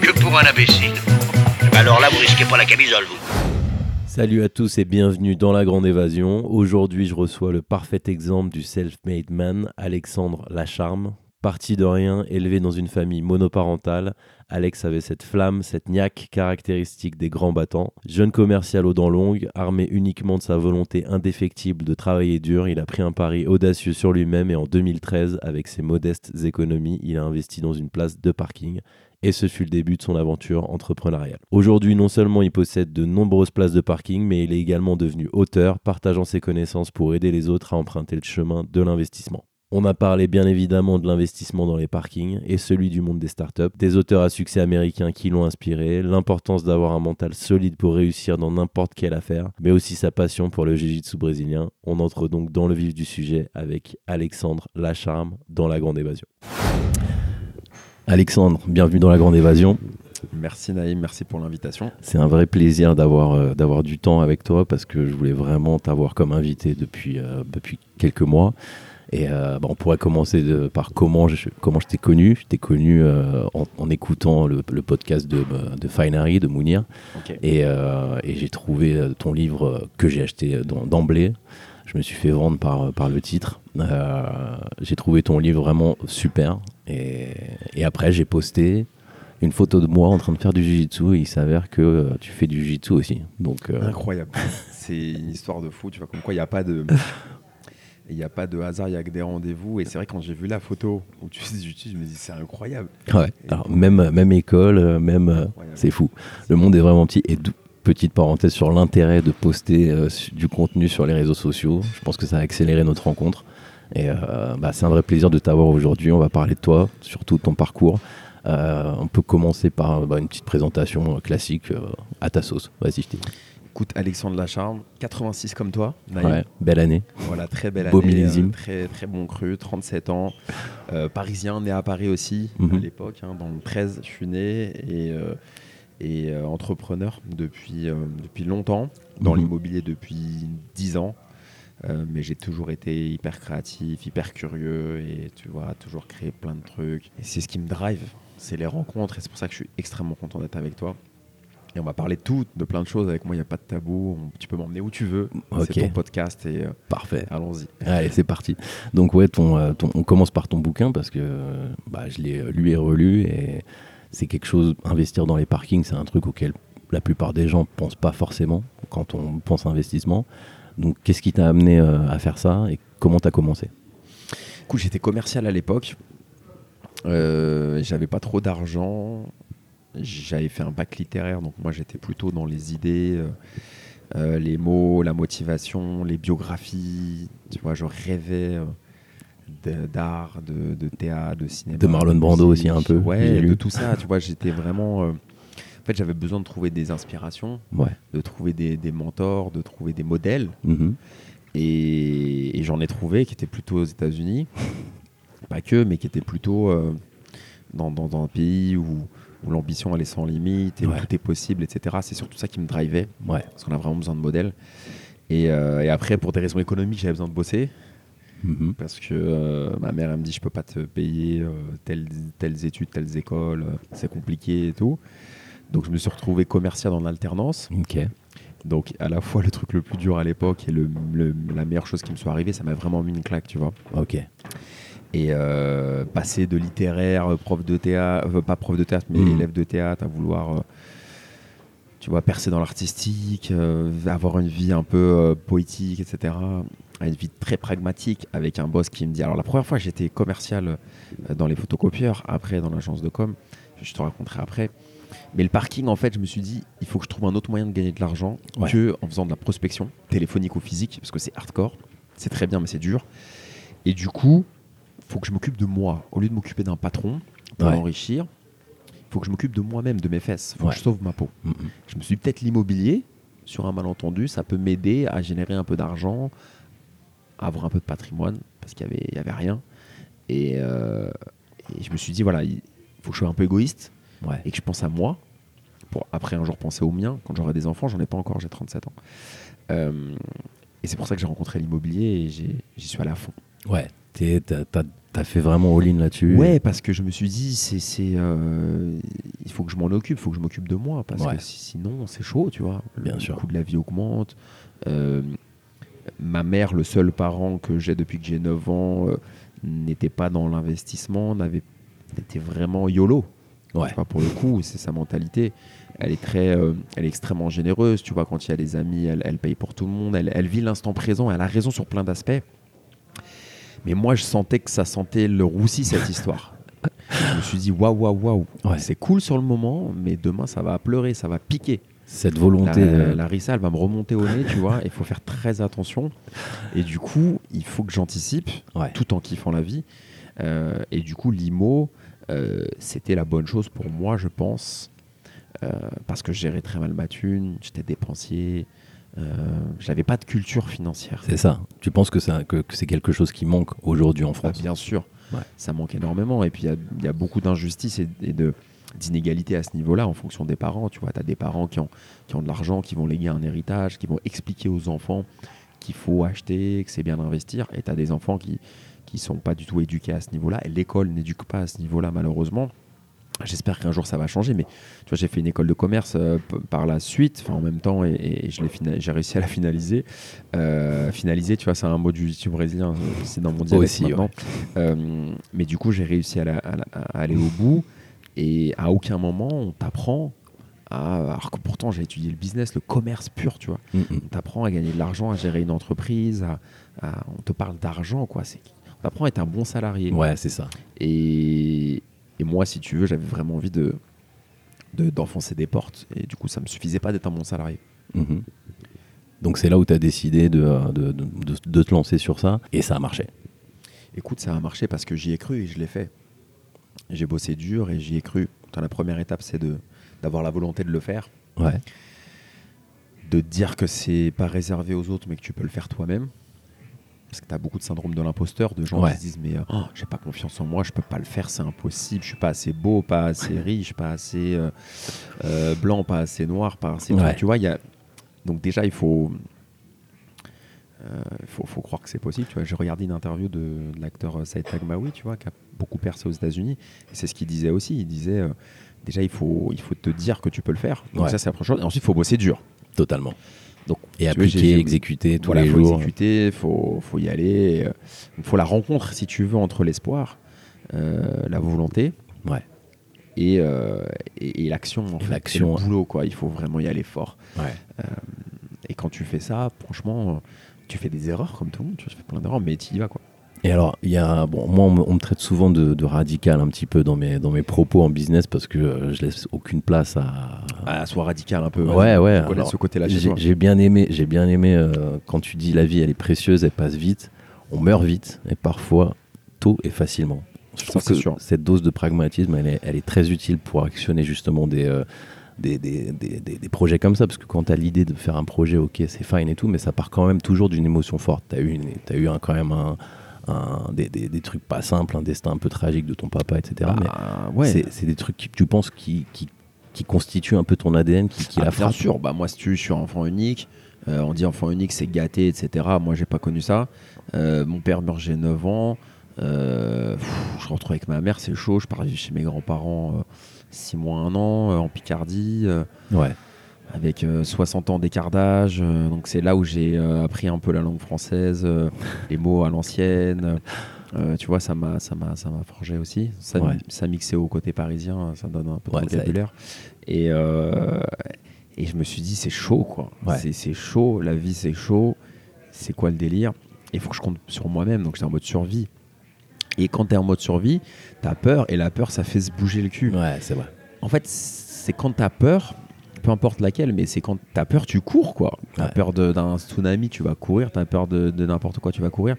que pour un imbécile. Alors là, vous risquez pas la camisole, vous. Salut à tous et bienvenue dans la Grande Évasion. Aujourd'hui, je reçois le parfait exemple du self-made man, Alexandre Lacharme. Parti de rien, élevé dans une famille monoparentale, Alex avait cette flamme, cette niaque caractéristique des grands battants. Jeune commercial aux dents longues, armé uniquement de sa volonté indéfectible de travailler dur, il a pris un pari audacieux sur lui-même et en 2013, avec ses modestes économies, il a investi dans une place de parking et ce fut le début de son aventure entrepreneuriale. Aujourd'hui, non seulement il possède de nombreuses places de parking, mais il est également devenu auteur, partageant ses connaissances pour aider les autres à emprunter le chemin de l'investissement. On a parlé bien évidemment de l'investissement dans les parkings et celui du monde des startups, des auteurs à succès américains qui l'ont inspiré, l'importance d'avoir un mental solide pour réussir dans n'importe quelle affaire, mais aussi sa passion pour le jiu-jitsu brésilien. On entre donc dans le vif du sujet avec Alexandre Lacharme dans La Grande Évasion. Alexandre, bienvenue dans La Grande Évasion. Merci Naïm, merci pour l'invitation. C'est un vrai plaisir d'avoir euh, d'avoir du temps avec toi parce que je voulais vraiment t'avoir comme invité depuis, euh, depuis quelques mois. Et euh, bah, on pourrait commencer de- par comment je, comment je t'ai connu. Je t'ai connu en, en écoutant le, le podcast de, de Finery, de Mounir. Et, et j'ai trouvé ton livre que j'ai acheté d'emblée. Je me suis fait vendre par, par le titre. J'ai trouvé ton livre vraiment super. Et, et après, j'ai posté une photo de moi en train de faire du jiu-jitsu. Et il s'avère que euh, tu fais du jiu-jitsu aussi. Donc, euh, Incroyable. C'est une histoire de fou, tu vois, comme quoi il n'y a pas de. Il n'y a pas de hasard, il n'y a que des rendez-vous. Et c'est vrai, quand j'ai vu la photo où tu fais du jiu-jitsu, je me dis, c'est incroyable. ouais. Alors, même, même école, euh, même. euh, Incroyable. c'est fou. Le monde est vraiment petit. Et petite parenthèse sur l'intérêt de poster euh, du contenu sur les réseaux sociaux. Je pense que ça a accéléré notre rencontre. Et euh, bah, c'est un vrai plaisir de t'avoir aujourd'hui. On va parler de toi, surtout de ton parcours. Euh, on peut commencer par bah, une petite présentation euh, classique à ta sauce. Vas-y, je t'ai Écoute, Alexandre Lacharme, 86 comme toi. Ouais, belle année. Voilà, très belle Beau année. millésime. euh, très, très bon cru, 37 ans. Euh, parisien, né à Paris aussi, Mhm. à l'époque. hein, dans le 13, je suis né. Et, euh, et entrepreneur depuis, depuis longtemps. Dans Mhm. l'immobilier depuis 10 ans. Euh, mais j'ai toujours été hyper créatif, hyper curieux et tu vois, toujours créé plein de trucs. Et c'est ce qui me drive, c'est les rencontres et c'est pour ça que je suis extrêmement content d'être avec toi. Et on va parler de tout, de plein de choses. Avec moi, il n'y a pas de tabou. On- tu peux m'emmener où tu veux. Ok. C'est ton podcast et euh, Parfait. allons-y. Allez, c'est parti. Donc ouais, ton, euh, ton- on commence par ton bouquin parce que bah, je l'ai lu et relu et c'est quelque chose, investir dans les parkings, c'est un truc auquel la plupart des gens pensent pas forcément quand on pense investissement. Donc qu'est-ce qui t'a amené euh, à faire ça et comment t'as commencé? J'étais commercial à l'époque. Euh, J'avais pas trop d'argent. J'avais fait un bac littéraire, donc moi j'étais plutôt dans les idées, euh, euh, les mots, la motivation, les biographies. Tu vois, je rêvais euh, d'art, de, de théâtre, de cinéma. De Marlon Brando aussi un peu, Ouais, de tout ça. Tu vois, j'étais vraiment. En fait, j'avais besoin de trouver des inspirations, Ouais. de trouver des, des mentors, de trouver des modèles. Mhm. Et, et j'en ai trouvé qui étaient plutôt aux États-Unis, pas que, mais qui étaient plutôt euh, dans, dans- dans un pays où, où l'ambition elle est sans limite et où tout est possible, etc. C'est surtout ça qui me drivait, Ouais. parce qu'on a vraiment besoin de modèles. Et, euh, et après, pour des raisons économiques, j'avais besoin de bosser, Mhm. parce que euh, ma mère elle me dit je peux pas te payer euh, telles, telles études, telles écoles, c'est compliqué et tout. Donc je me suis retrouvé commercial en alternance. Ok. Donc à la fois le truc le plus dur à l'époque et le, le- la meilleure chose qui me soit arrivée, ça m'a vraiment mis une claque, tu vois. Ok. Et euh, passer de littéraire, euh, prof de théâtre, euh, pas prof de théâtre, mais Mhm. élève de théâtre, à vouloir, euh, tu vois, percer dans l'artistique, avoir une vie un peu poétique, etc. À une vie très pragmatique avec un boss qui me dit. Alors la première fois, j'étais commercial dans les photocopieurs, après dans l'agence de com. Je te raconterai après. Mais le parking, en fait, je me suis dit, il faut que je trouve un autre moyen de gagner de l'argent Ouais. que en faisant de la prospection téléphonique ou physique, parce que c'est hardcore. C'est très bien, mais c'est dur. Et du coup, faut que je m'occupe de moi. Au lieu de m'occuper d'un patron pour Ouais. l'enrichir, faut que je m'occupe de moi-même, de mes fesses. Faut Ouais. que je sauve ma peau. Je me suis dit, peut-être l'immobilier, sur un malentendu, ça peut m'aider à générer un peu d'argent, à avoir un peu de patrimoine, parce qu'il y avait, il y avait rien. Et, euh, et je me suis dit, voilà, il faut que je sois un peu égoïste Ouais. et que je pense à moi, pour après un jour penser aux miens, quand j'aurai des enfants, j'en ai pas encore, j'ai 37 ans. Euh, et c'est pour ça que j'ai rencontré l'immobilier et j'y suis à fond. Ouais. T'as t'as- fait vraiment all-in là-dessus. Ouais, parce que je me suis dit, c'est, c'est, euh, il faut que je m'en occupe, il faut que je m'occupe de moi, parce Ouais. que si- sinon c'est chaud, tu vois. Bien le sûr. coût de la vie augmente. Euh, ma mère, le seul parent que j'ai depuis que j'ai 9 ans, euh, n'était pas dans l'investissement, n'avait, était vraiment YOLO. Ouais. Vois, pour le coup, c'est sa mentalité. Elle est très, euh, elle est extrêmement généreuse. Tu vois, quand il y a des amis, elle, elle paye pour tout le monde. Elle, elle vit l'instant présent. Elle a raison sur plein d'aspects. Mais moi, je sentais que ça sentait le roussi cette histoire. je me suis dit waouh, waouh, waouh. Ouais. C'est cool sur le moment, mais demain, ça va pleurer, ça va piquer. Cette volonté. La, euh, la rissa, elle va me remonter au nez, tu vois. Il faut faire très attention. Et du coup, il faut que j'anticipe Ouais. tout en kiffant la vie. Euh, et du coup, l'IMO, euh, c'était la bonne chose pour moi, je pense. Euh, parce que je gérais très mal ma thune, j'étais dépensier, euh, j'avais pas de culture financière. C'est ça. Tu penses que, ça- que- que c'est quelque chose qui manque aujourd'hui en Ah, France bien sûr, Ouais. ça manque énormément. Et puis, il y a- il y, a beaucoup d'injustices et, et de d'inégalités à ce niveau-là en fonction des parents. Tu vois, tu as des parents qui ont, qui ont de l'argent, qui vont léguer un héritage, qui vont expliquer aux enfants qu'il faut acheter, que c'est bien d'investir. Et tu as des enfants qui qui sont pas du tout éduqués à ce niveau-là. Et l'école n'éduque pas à ce niveau-là, malheureusement. J'espère qu'un jour ça va changer, mais tu vois, j'ai fait une école de commerce euh, par la suite, enfin en même temps, et, et je l'ai j'ai réussi à la finaliser. Euh, finaliser, tu vois, c'est un mot du, du brésilien, c'est dans mon dialecte Aussi, maintenant. Euh, mais du coup, j'ai réussi à, la- à la- à aller au bout, et à aucun moment on t'apprend à, alors que pourtant j'ai étudié le business, le commerce pur, tu vois. Mm. On t'apprend à gagner de l'argent, à gérer une entreprise, à- à- on te parle d'argent, quoi. C'est, on t'apprend à être un bon salarié. Ouais, c'est ça. Et, et moi, si tu veux, j'avais vraiment envie de, de- d'enfoncer des portes. Et du coup, ça me suffisait pas d'être un bon salarié. Mhm. Donc c'est là où tu as décidé de, de- de- de- de te lancer sur ça et ça a marché. Écoute, ça a marché parce que j'y ai cru et je l'ai fait. J'ai bossé dur et j'y ai cru. La première étape, c'est de, d'avoir la volonté de le faire, Ouais. de te dire que c'est pas réservé aux autres, mais que tu peux le faire toi-même. Parce que tu as beaucoup de syndrome de l'imposteur, de gens Ouais. qui se disent Mais euh, oh, j'ai pas confiance en moi, je peux pas le faire, c'est impossible, je suis pas assez beau, pas assez riche, pas assez euh, euh, blanc, pas assez noir, pas assez. Ouais. Tu vois, il y a. Donc, déjà, il faut. euh, faut, faut croire que c'est possible. Tu vois, j'ai regardé une interview de, de l'acteur Saïd Tagmaoui, tu vois, qui a beaucoup percé aux États-Unis. Et c'est ce qu'il disait aussi. Il disait déjà, il faut, il faut te dire que tu peux le faire. Donc Ouais. ça, c'est la première chose. Et ensuite, il faut bosser dur. Totalement. Donc, Et appliquer, exécuter tous voilà, les faut jours. exécuter, il faut, faut y aller. Il faut la rencontre, si tu veux, entre l'espoir, euh, la volonté Ouais. et, euh, et, et l'action. En Et fait. l'action, le boulot, quoi. Il faut vraiment y aller fort. Ouais. Et quand tu fais ça, franchement, euh, tu fais des erreurs comme tout le monde. Tu fais plein d'erreurs, mais tu y vas, quoi. Et alors, il y a, bon, moi, on me, on me traite souvent de, de radical un petit peu dans mes, dans mes propos en business parce que euh, je laisse aucune place à. Ah, sois radical un peu. Ouais, ouais. Alors, ce côté-là J'ai bien aimé, j'ai bien aimé euh, quand tu dis la vie, elle est précieuse, elle passe vite. On meurt vite et parfois tôt et facilement. Je Ça, trouve que sûr. cette dose de pragmatisme, elle est, elle est très utile pour actionner justement des, euh, des, des, des- des- des projets comme ça. Parce que quand tu as l'idée de faire un projet, ok, c'est fine et tout, mais ça part quand même toujours d'une émotion forte. Tu as eu, une- eu un- quand même un, un- des, des- des trucs pas simples, un destin un peu tragique de ton papa, etc. mais Ah, ouais. c'est des trucs que tu penses qui, qui, qui constituent un peu ton ADN, qui, qui Ah, la bien frappe. sûr, bah moi si tu je suis enfant unique, euh, on dit enfant unique c'est gâté, etc. Moi j'ai pas connu ça. Euh, mon père meurt j'ai 9 ans. Euh, pff, je retrouve avec ma mère, c'est chaud. Je pars chez mes grands-parents 6 mois, 1 an, en Picardie, Ouais. Avec euh, 60 ans d'écart d'âge. euh, donc c'est là où j'ai euh, appris un peu la langue française, euh, les mots à l'ancienne. Euh, tu vois, ça m'a, ça m'a, ça m'a forgé aussi. Ça, Ouais. ça mixé au côté parisien, ça donne un peu de Ouais, vocabulaire. Et, euh, et je me suis dit, c'est chaud, quoi. Ouais. C'est, chaud, la vie, c'est chaud. C'est quoi le délire? Il faut que je compte sur moi-même, donc j'étais en mode survie. Et quand tu es en mode survie, tu as peur, et la peur, ça fait se bouger le cul. Ouais, c'est vrai. En fait, c'est quand tu as peur, peu importe laquelle, mais c'est quand tu as peur, tu cours, quoi. Tu as Ouais. peur d'un tsunami, tu vas courir. Tu as peur de, de n'importe quoi, tu vas courir.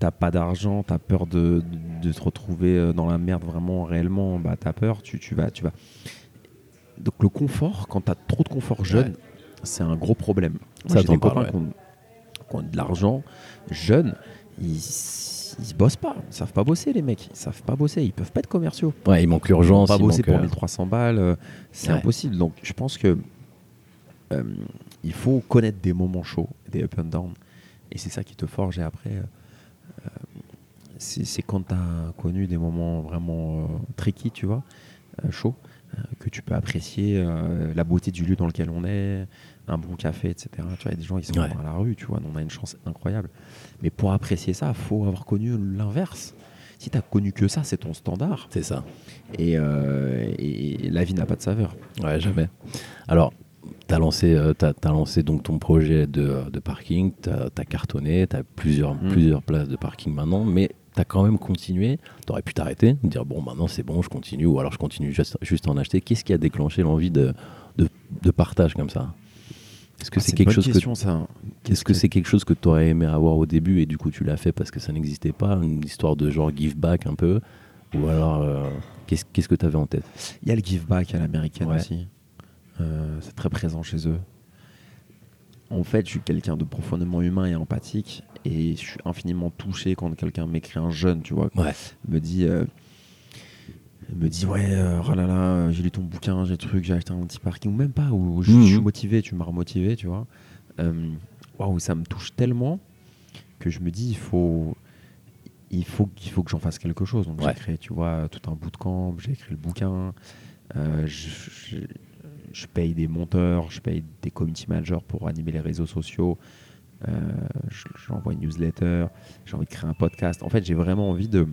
t'as pas d'argent, t'as peur de, de, de te retrouver euh, dans la merde vraiment réellement, bah t'as peur, tu, tu vas, tu vas. Donc le confort, quand t'as trop de confort jeune, c'est un gros problème. Ça, j'ai des copains qui, ont, qui ont de l'argent, jeunes, ils, ils bossent pas, ils savent pas bosser les mecs, ils savent pas bosser, ils peuvent pas être commerciaux. Ouais, il manque l'urgence. pas bosser pour euh, 1300 balles, euh, c'est Ouais. impossible. Donc je pense que euh, il faut connaître des moments chauds, des up and down, et c'est ça qui te forge. Et après, euh, euh, c'est quand tu as connu des moments vraiment euh, tricky, tu vois, euh, chauds, euh, que tu peux apprécier euh, la beauté du lieu dans lequel on est, un bon café, etc. Tu vois, il y a des gens qui sont Ouais. à la rue, tu vois, on a une chance incroyable. Mais pour apprécier ça, il faut avoir connu l'inverse. Si tu as connu que ça, c'est ton standard. C'est ça. Et, euh, et- la vie n'a pas de saveur. Ouais, jamais. Alors, tu as lancé, euh, lancé donc ton projet de, de parking, tu as, cartonné, tu as plusieurs, Mm. plusieurs places de parking maintenant, mais tu as quand même continué. Tu aurais pu t'arrêter, dire bon, maintenant c'est bon, je continue, ou alors je continue juste, juste à en acheter. Qu'est-ce qui a déclenché l'envie de, de, de partage comme ça? Est-ce que Ah, c'est quelque que. Est-ce que c'est quelque chose que tu aurais aimé avoir au début et du coup tu l'as fait parce que ça n'existait pas Une histoire de genre give back un peu? Ou alors, euh, qu'est-ce que tu avais en tête? Il y a le give back à l'américaine Ouais. aussi. Euh, c'est très présent chez eux. En fait, je suis quelqu'un de profondément humain et empathique. Et je suis infiniment touché quand quelqu'un m'écrit un jeune, tu vois. Ouais. me dit euh, me dit ouais euh, oh j'ai lu ton bouquin j'ai truc j'ai acheté un petit parking ou même pas ou je, Mhm. je suis motivé tu m'as remotivé tu vois. Euh, waouh ça me touche tellement que je me dis il faut il faut qu'il faut que j'en fasse quelque chose. Donc Ouais. j'ai créé tu vois tout un bootcamp j'ai écrit le bouquin. Euh, je, je- je paye des monteurs je paye des community managers pour animer les réseaux sociaux. Euh, je- j'envoie une newsletter j'ai envie de créer un podcast. En fait j'ai vraiment envie de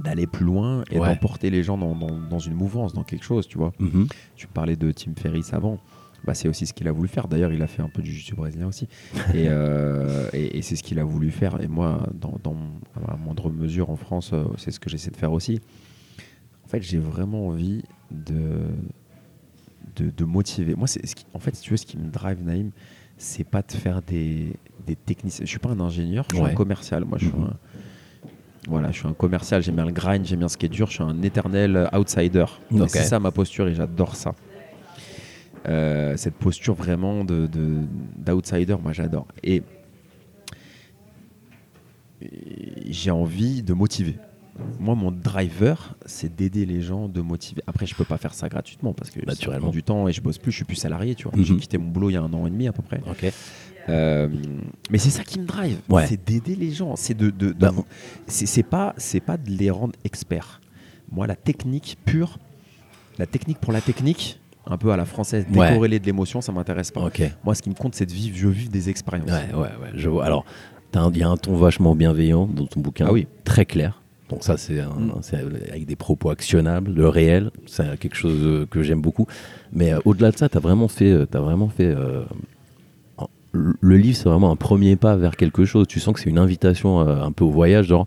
d'aller plus loin et Ouais. d'emporter les gens dans, dans- dans une mouvance, dans quelque chose, tu vois. Mhm. Tu parlais de Tim Ferriss avant. Bah, c'est aussi ce qu'il a voulu faire. D'ailleurs, il a fait un peu du jiu brésilien aussi. et euh, et, et c'est ce qu'il a voulu faire. Et moi, dans, dans à moindre mesure en France, euh, c'est ce que j'essaie de faire aussi. En fait, j'ai vraiment envie de, de, de motiver. Moi, c'est ce qui- en fait, si tu veux, ce qui me drive, Naïm, c'est pas de faire des, des techniciens. Je suis pas un ingénieur, je suis Ouais. un commercial. Moi, je suis Mhm. un, voilà, je suis un commercial, j'aime bien le grind, j'aime bien ce qui est dur, je suis un éternel euh, outsider. C'est ça ma posture et j'adore ça. Euh, cette posture vraiment de, de- d'outsider, moi j'adore. Et, j'ai envie de motiver. Moi, mon driver, c'est d'aider les gens, de motiver. Après, je peux pas faire ça gratuitement parce que ça Naturellement. prend du temps et je bosse plus, je suis plus salarié, tu vois. Mhm. J'ai quitté mon boulot il y a un an et demi à peu près. Euh, mais c'est ça qui me drive, Ouais. c'est d'aider les gens, c'est de, de, de- Bah, c'est pas c'est pas de les rendre experts. Moi, la technique pure, la technique pour la technique, un peu à la française, Ouais. décorrélée de l'émotion, ça m'intéresse pas. Moi, ce qui me compte, c'est de vivre, je vis des expériences. Ouais, ouais, ouais, je vois. Alors, il y a un ton vachement bienveillant dans ton bouquin. Ah oui. Très clair. Donc ça, c'est Mm. avec des propos actionnables, le réel. C'est quelque chose que j'aime beaucoup. Mais euh, au-delà de ça, t'as vraiment fait, euh, t'as vraiment fait. euh, le livre, c'est vraiment un premier pas vers quelque chose. Tu sens que c'est une invitation euh, un peu au voyage, genre.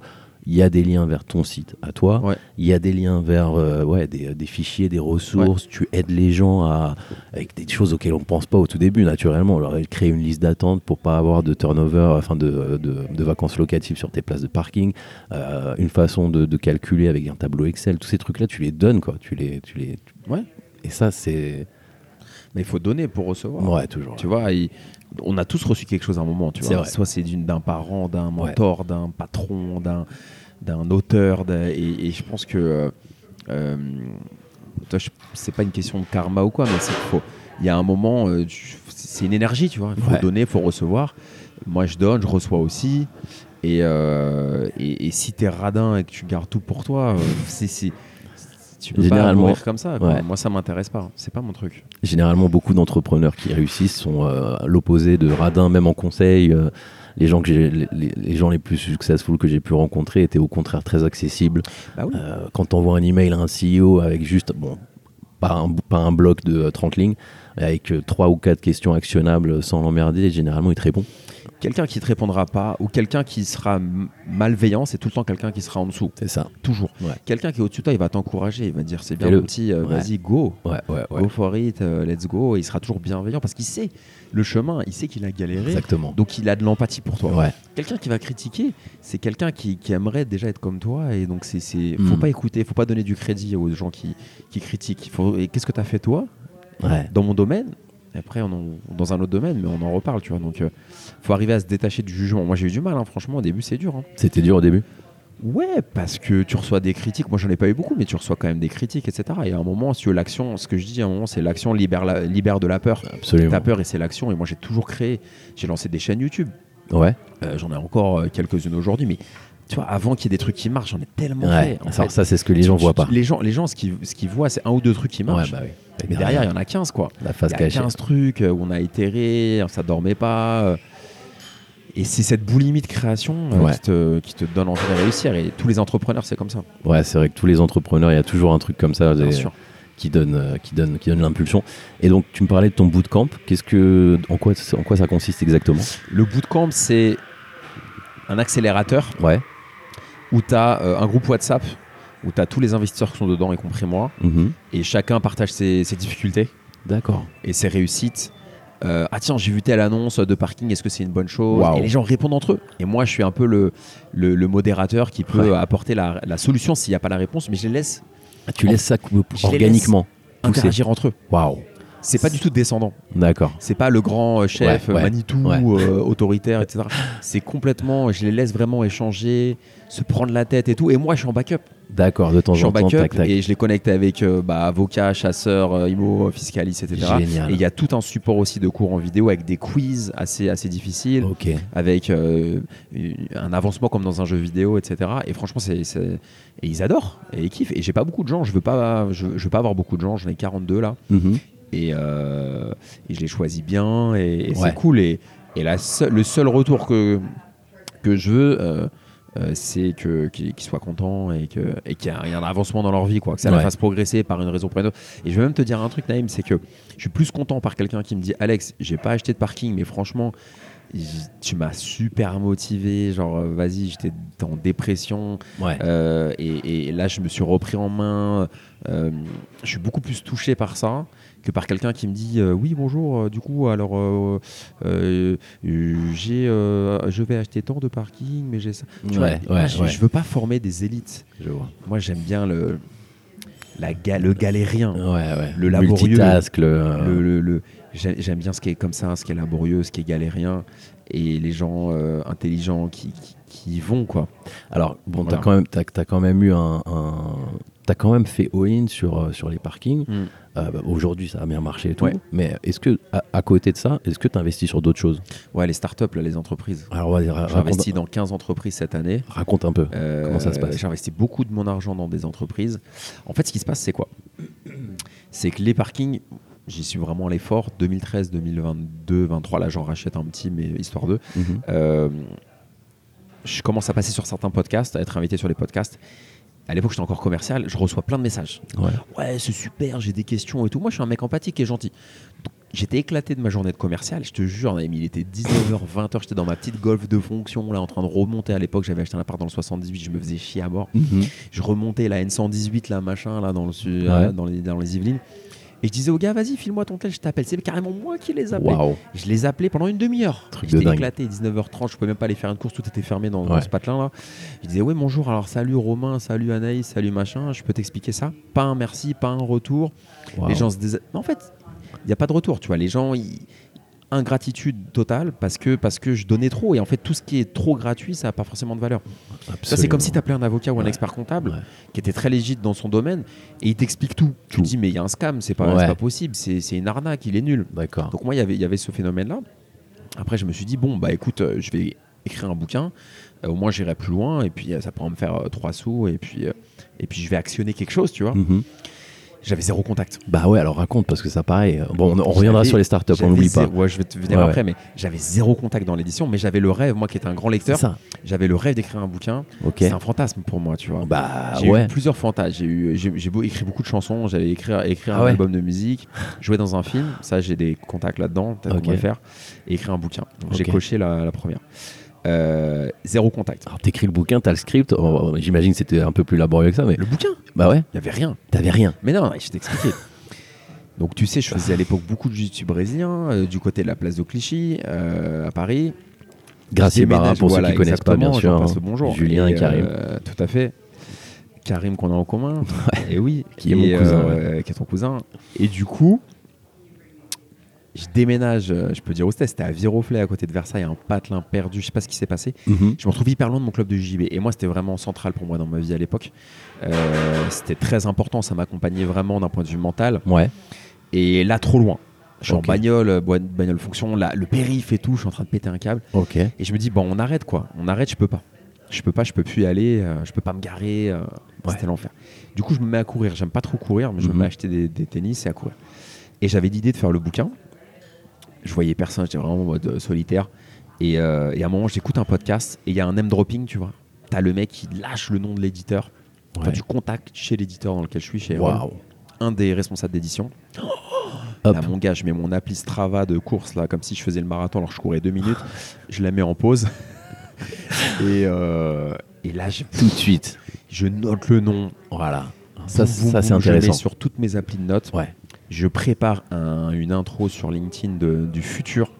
Il y a des liens vers ton site à toi, Ouais. il y a des liens vers euh, ouais, des, des fichiers, des ressources, tu aides les gens à, avec des choses auxquelles on ne pense pas au tout début, naturellement. Alors, créer une liste d'attente pour pas avoir de turnover, enfin de, de- de vacances locatives sur tes places de parking, euh, une façon de, de calculer avec un tableau Excel, tous ces trucs-là, tu les donnes, quoi. Tu les, tu les, tu- Ouais. Et ça, c'est. Mais il faut donner pour recevoir. Ouais, toujours. Tu vois, il- on a tous reçu quelque chose à un moment. Tu vois. Soit c'est d'un parent, d'un mentor, d'un patron, d'un auteur. Et, et je pense que euh, euh, toi, c'est pas une question de karma ou quoi, mais c'est faut. Il y a un moment, euh, c'est une énergie, tu vois. Il faut Ouais. donner, il faut recevoir. Moi, je donne, je reçois aussi. Et, euh, et, et si t'es radin et que tu gardes tout pour toi, euh, c'est- tu peux pas Généralement, mourir comme ça. quoi. ouais. Moi, ça m'intéresse pas. C'est pas mon truc. Généralement, beaucoup d'entrepreneurs qui réussissent sont euh, à l'opposé de radin, même en conseil. euh, les gens que les, gens les plus successful que j'ai pu rencontrer étaient au contraire très accessibles. Bah oui. Euh, quand tu envoies un email à un CEO avec juste, bon, pas un, pas un bloc de euh, 30 lignes, mais avec euh, trois ou quatre questions actionnables sans l'emmerder, généralement il te répond. Quelqu'un qui te répondra pas ou quelqu'un qui sera malveillant, c'est tout le temps quelqu'un qui sera en dessous. C'est ça. Toujours. Ouais. Quelqu'un qui est au-dessus de toi, il va t'encourager, il va dire c'est bien mon petit, euh, Ouais. vas-y, go. Ouais. Go for it, euh, let's go. Et il sera toujours bienveillant parce qu'il sait le chemin, il sait qu'il a galéré. Exactement. Donc il a de l'empathie pour toi. Ouais. Quelqu'un qui va critiquer, c'est quelqu'un qui, qui aimerait déjà être comme toi. Et donc c'est, c'est- Mm. faut pas écouter, faut pas donner du crédit aux gens qui, qui critiquent. Faut, et qu'est-ce que tu as fait toi? Dans mon domaine Et Après, on en- dans un autre domaine, mais on en reparle, tu vois. Donc, euh, faut arriver à se détacher du jugement. Moi, j'ai eu du mal, hein, franchement. Au début, c'est dur. hein. C'était dur au début? Ouais, parce que tu reçois des critiques. Moi, j'en ai pas eu beaucoup, mais tu reçois quand même des critiques, etc. Et à un moment, si l'action, ce que je dis, à un moment, c'est l'action libère, la- libère de la peur. Absolument. Ta peur et c'est l'action. Et moi, j'ai toujours créé. J'ai lancé des chaînes YouTube. Ouais. Euh, j'en ai encore euh, quelques-unes aujourd'hui, mais tu vois, avant qu'il y ait des trucs qui marchent, j'en ai tellement Ouais. fait. En Alors fait, ça, c'est ce que les gens tu- voient pas. Les gens, les gens ce qu'ils ce voient, c'est un ou deux trucs qui Ouais, marchent. bah oui. Mais derrière, il y en a 15, quoi. la face Il y a cachée. 15 trucs euh, où on a itéré, ça dormait pas. euh, Et c'est cette boulimie de création euh, Ouais. qui, te, qui te donne envie de réussir. Et tous les entrepreneurs, c'est comme ça. Ouais, c'est vrai que tous les entrepreneurs, il y a toujours un truc comme ça Bien des- sûr. qui donne, qui donne, qui donne l'impulsion. Et donc, tu me parlais de ton bootcamp. Qu'est-ce que, en quoi, en quoi ça consiste exactement? Le bootcamp, c'est un accélérateur Ouais. Où tu as un groupe WhatsApp où tu as tous les investisseurs qui sont dedans, y compris moi. Mhm. Et chacun partage ses, ses difficultés D'accord. et ses réussites. Euh, ah tiens, j'ai vu telle annonce de parking, est-ce que c'est une bonne chose? Et les gens répondent entre eux. Et moi, je suis un peu le, le, le modérateur qui peut Ouais. apporter la, la solution s'il n'y a pas la réponse, mais je les laisse Ah, tu En- laisses ça organiquement pousser. interagir entre eux. Waouh. C'est pas du tout descendant. D'accord. C'est pas le grand euh, chef Ouais, ouais, Manitou, ouais. euh, autoritaire, etc. C'est complètement, je les laisse vraiment échanger, se prendre la tête et tout. Et moi, je suis en backup. D'accord. De temps Je suis en backup tac, tac. et je les connecte avec euh, bah, avocats, chasseurs, euh, IMO, fiscalistes, etc. Génial. Et il y a tout un support aussi de cours en vidéo avec des quiz assez, assez difficiles, Ok. avec un avancement comme dans un jeu vidéo, etc. Et franchement, c'est, c'est- et ils adorent et ils kiffent. Et j'ai pas beaucoup de gens, je veux pas, je, je veux pas avoir beaucoup de gens, j'en ai 42 là. Mhm. Et, euh, et je les choisis bien et, et Ouais. c'est cool. Et, et la seule- le seul retour que, que je veux, euh, euh, c'est que, qu'ils soient contents et que- et qu'il y a il y a un avancement dans leur vie, quoi, que ça Ouais. la fasse progresser par une raison ou par une autre. Et je vais même te dire un truc, Naïm, c'est que je suis plus content par quelqu'un qui me dit Alex, j'ai pas acheté de parking, mais franchement, tu m'as super motivé. Genre, vas-y, j'étais en dépression. Ouais. Euh, et, et là, je me suis repris en main. Euh, je suis beaucoup plus touché par ça que par quelqu'un qui me dit euh, oui bonjour. euh, du coup, alors euh, j'ai, je vais acheter tant de parking, mais j'ai ça. Tu Ouais, vois, ouais, moi, je, ouais. je veux pas former des élites. Je vois. Moi, j'aime bien le la ga- le galérien. Le laborieux. Multitask, le. Le, le- le- j'ai- J'aime bien ce qui est comme ça, ce qui est laborieux, ce qui est galérien, et les gens intelligents qui, qui, vont quoi. Alors, bon, Voilà. t'as quand même, t'as, t'as quand même eu un, un- t'as quand même fait all-in sur euh, sur les parkings. Euh, bah, aujourd'hui, ça a bien marché et tout. Ouais. Mais est-ce que, à, à côté de ça, est-ce que tu investis sur d'autres choses? Ouais, les startups, là, les entreprises. Alors, J'ai investi dans 15 entreprises cette année. raconte un peu. Euh, Comment ça se passe? J'ai investi beaucoup de mon argent dans des entreprises. En fait, ce qui se passe, c'est quoi? C'est que les parkings, j'y suis vraiment allé fort. 2013, 2022, 2023, là, j'en rachète un petit, mais histoire d'eux. Mhm. Euh, je commence à passer sur certains podcasts, à être invité sur les podcasts. À l'époque, j'étais encore commercial. Je reçois plein de messages. Ouais. Ouais, c'est super, j'ai des questions et tout. Moi, je suis un mec empathique et gentil. Donc, J'étais éclaté de ma journée de commercial. Je te jure, il était 19h, 20h. J'étais dans ma petite golf de fonction, là, en train de remonter. À l'époque, j'avais acheté un appart dans le 78. Je me faisais chier à mort. Mhm. Je remontais la N118, là, machin, là, dans, le, su- Ouais. euh, dans, les, dans les Yvelines. Et je disais au gars, vas-y, file-moi ton tel, je t'appelle. C'est carrément moi qui les appelais. Je les appelais pendant une demi-heure. De J'étais éclaté, 19h30, je pouvais même pas aller faire une course, tout était fermé dans, ce patelin là. Je disais, ouais, bonjour, alors salut Romain, salut Anaïs, salut machin, je peux t'expliquer ça? Pas un merci, pas un retour. Les gens se dés- En fait, il n'y a pas de retour, tu vois. Les gens, ils- ingratitude totale parce que, parce que je donnais trop. Et en fait, tout ce qui est trop gratuit, ça n'a pas forcément de valeur. Ça, c'est comme si tu appelais un avocat ou un Ouais. expert comptable Ouais. qui était très légitime dans son domaine et il t'explique tout. Tu Tout. te dis, mais il y a un scam, c'est pas, Ouais. c'est pas possible, c'est une arnaque, il est nul. D'accord. Donc moi, il y avait- il y avait ce phénomène-là. Après, je me suis dit, bon, bah écoute, euh, je vais écrire un bouquin. Euh, au moins, j'irai plus loin. Et puis, euh, ça pourra me faire trois sous. Et puis, et puis, je vais actionner quelque chose, tu vois. Mhm. J'avais zéro contact. Bah ouais, alors raconte, parce que ça pareil. Bon, on, on reviendra sur les startups, on J'avais n'oublie pas. Ouais, je vais te venir Ouais, après, mais j'avais zéro contact dans l'édition, mais j'avais le rêve, moi qui étais un grand lecteur, j'avais le rêve d'écrire un bouquin. C'est un fantasme pour moi, tu vois. Bah j'ai ouais. eu plusieurs fantasmes. J'ai eu, j'ai, j'ai beau écrit beaucoup de chansons. J'allais écrire, écrire Ah un album de musique, jouer dans un film. Ça, j'ai des contacts là-dedans. Peut-être Ok. qu'on va le faire. Et écrire un bouquin. Donc, J'ai coché la, la première. Euh, zéro contact. Alors t'écris le bouquin, t'as le script. Oh, J'imagine que c'était un peu plus laborieux que ça, mais Le bouquin, bah ouais, il avait rien. t'avais rien. Mais non, je t'ai expliqué. Donc tu sais, je faisais à l'époque beaucoup de jiu-jitsu brésilien euh, du côté de la place de Clichy euh, à Paris. Gracier Barra, pour voilà, ceux qui connaissent pas, bien sûr. passe hein. le bonjour. Julien et, Karim. tout à fait. Karim qu'on a en commun. Et oui. Qui est mon cousin, Qui est ton cousin. Et du coup, je déménage, euh, je peux dire où c'était, c'était à Viroflay à côté de Versailles, un patelin perdu, je sais pas ce qui s'est passé. Mhm. Je me retrouve hyper loin de mon club de JB. Et moi, c'était vraiment central pour moi dans ma vie à l'époque. Euh, c'était très important, ça m'accompagnait vraiment d'un point de vue mental. Ouais. Et là, trop loin. Je suis en bagnole, euh, bagnole fonction, là, le périph et tout, je suis en train de péter un câble. Ok. Et je me dis, bon, on arrête quoi. On arrête, je peux pas. Je peux pas, je peux plus y aller, euh, je peux pas me garer. euh, Ouais. C'était l'enfer. Du coup, je me mets à courir. J'aime pas trop courir, mais je Mhm. me mets à acheter des, des tennis et à courir. Et j'avais l'idée de faire le bouquin. Je voyais personne, j'étais vraiment en mode euh, solitaire. Et, euh, et à un moment, j'écoute un podcast et il y a un name dropping, tu vois. T'as le mec qui lâche le nom de l'éditeur. Enfin, Ouais. du contact chez l'éditeur dans lequel je suis, chez un des responsables d'édition. Là, mon gars, je mets mon appli Strava de course là, comme si je faisais le marathon alors que je courais deux minutes. Je la mets en pause. et, euh, et là, je, Tout de suite. je note le nom. Voilà. Ça, Boum, ça c'est boum, Je intéressant. mets sur toutes mes applis de notes. Ouais. Je prépare un- une intro sur LinkedIn de- du futur.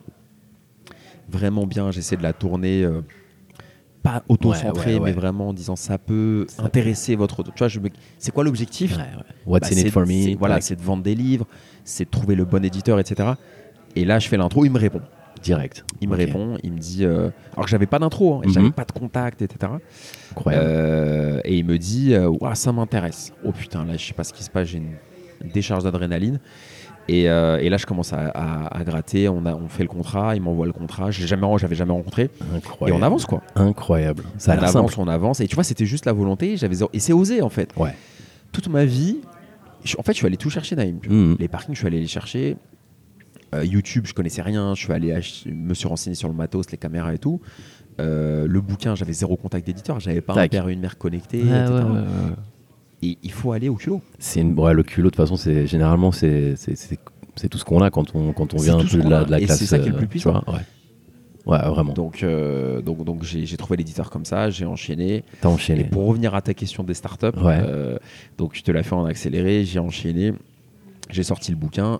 Vraiment bien. J'essaie de la tourner. euh, pas auto-centrée, Ouais, ouais, ouais. mais vraiment en disant ça peut Ça intéresser votre. Tu vois, je me- c'est quoi l'objectif? Ouais, ouais. What's bah, in it for me? Voilà, c'est de vendre des livres, c'est de trouver le bon éditeur, etc. Et là, je fais l'intro, il me répond. direct. Il me répond, il me dit. euh, alors que j'avais pas d'intro, hein, Mhm. j'avais pas de contact, etc. Incroyable. Euh, et il me dit Ouah, ça m'intéresse. Oh putain, là, je sais pas ce qui se passe, j'ai une décharge d'adrénaline. Et, euh, et là, je commence à, à- à gratter. On, a, on fait le contrat, il m'envoie le contrat. Je l'ai jamais, j'avais jamais rencontré. Incroyable. Et on avance, quoi. Incroyable. Ça on avance, simple. on avance. Et tu vois, c'était juste la volonté. J'avais Et c'est osé, en fait. Ouais. Toute ma vie, je- en fait, je suis allé tout chercher, Naïm. Mhm. Les parkings, je suis allé les chercher. Euh, YouTube, je connaissais rien. Je suis allé me suis renseigné sur le matos, les caméras et tout. Euh, le bouquin, j'avais zéro contact d'éditeur. J'avais pas un père et une mère connectés. Ouais, etc. ouais, ouais, Et il faut aller au culot. C'est une... ouais, le culot, de toute façon, c'est généralement c'est c'est- c'est- c'est tout ce qu'on a quand on, quand on vient un peu de la, a. de la Et classe. c'est ça qui est le euh, plus puissant. vois, ouais. ouais, vraiment. Donc, euh, donc, donc j'ai j'ai trouvé l'éditeur comme ça. J'ai enchaîné. T'as Et enchaîné. pour revenir à ta question des startups, Ouais. euh, donc je te l'ai fait en accéléré. J'ai enchaîné. J'ai sorti le bouquin.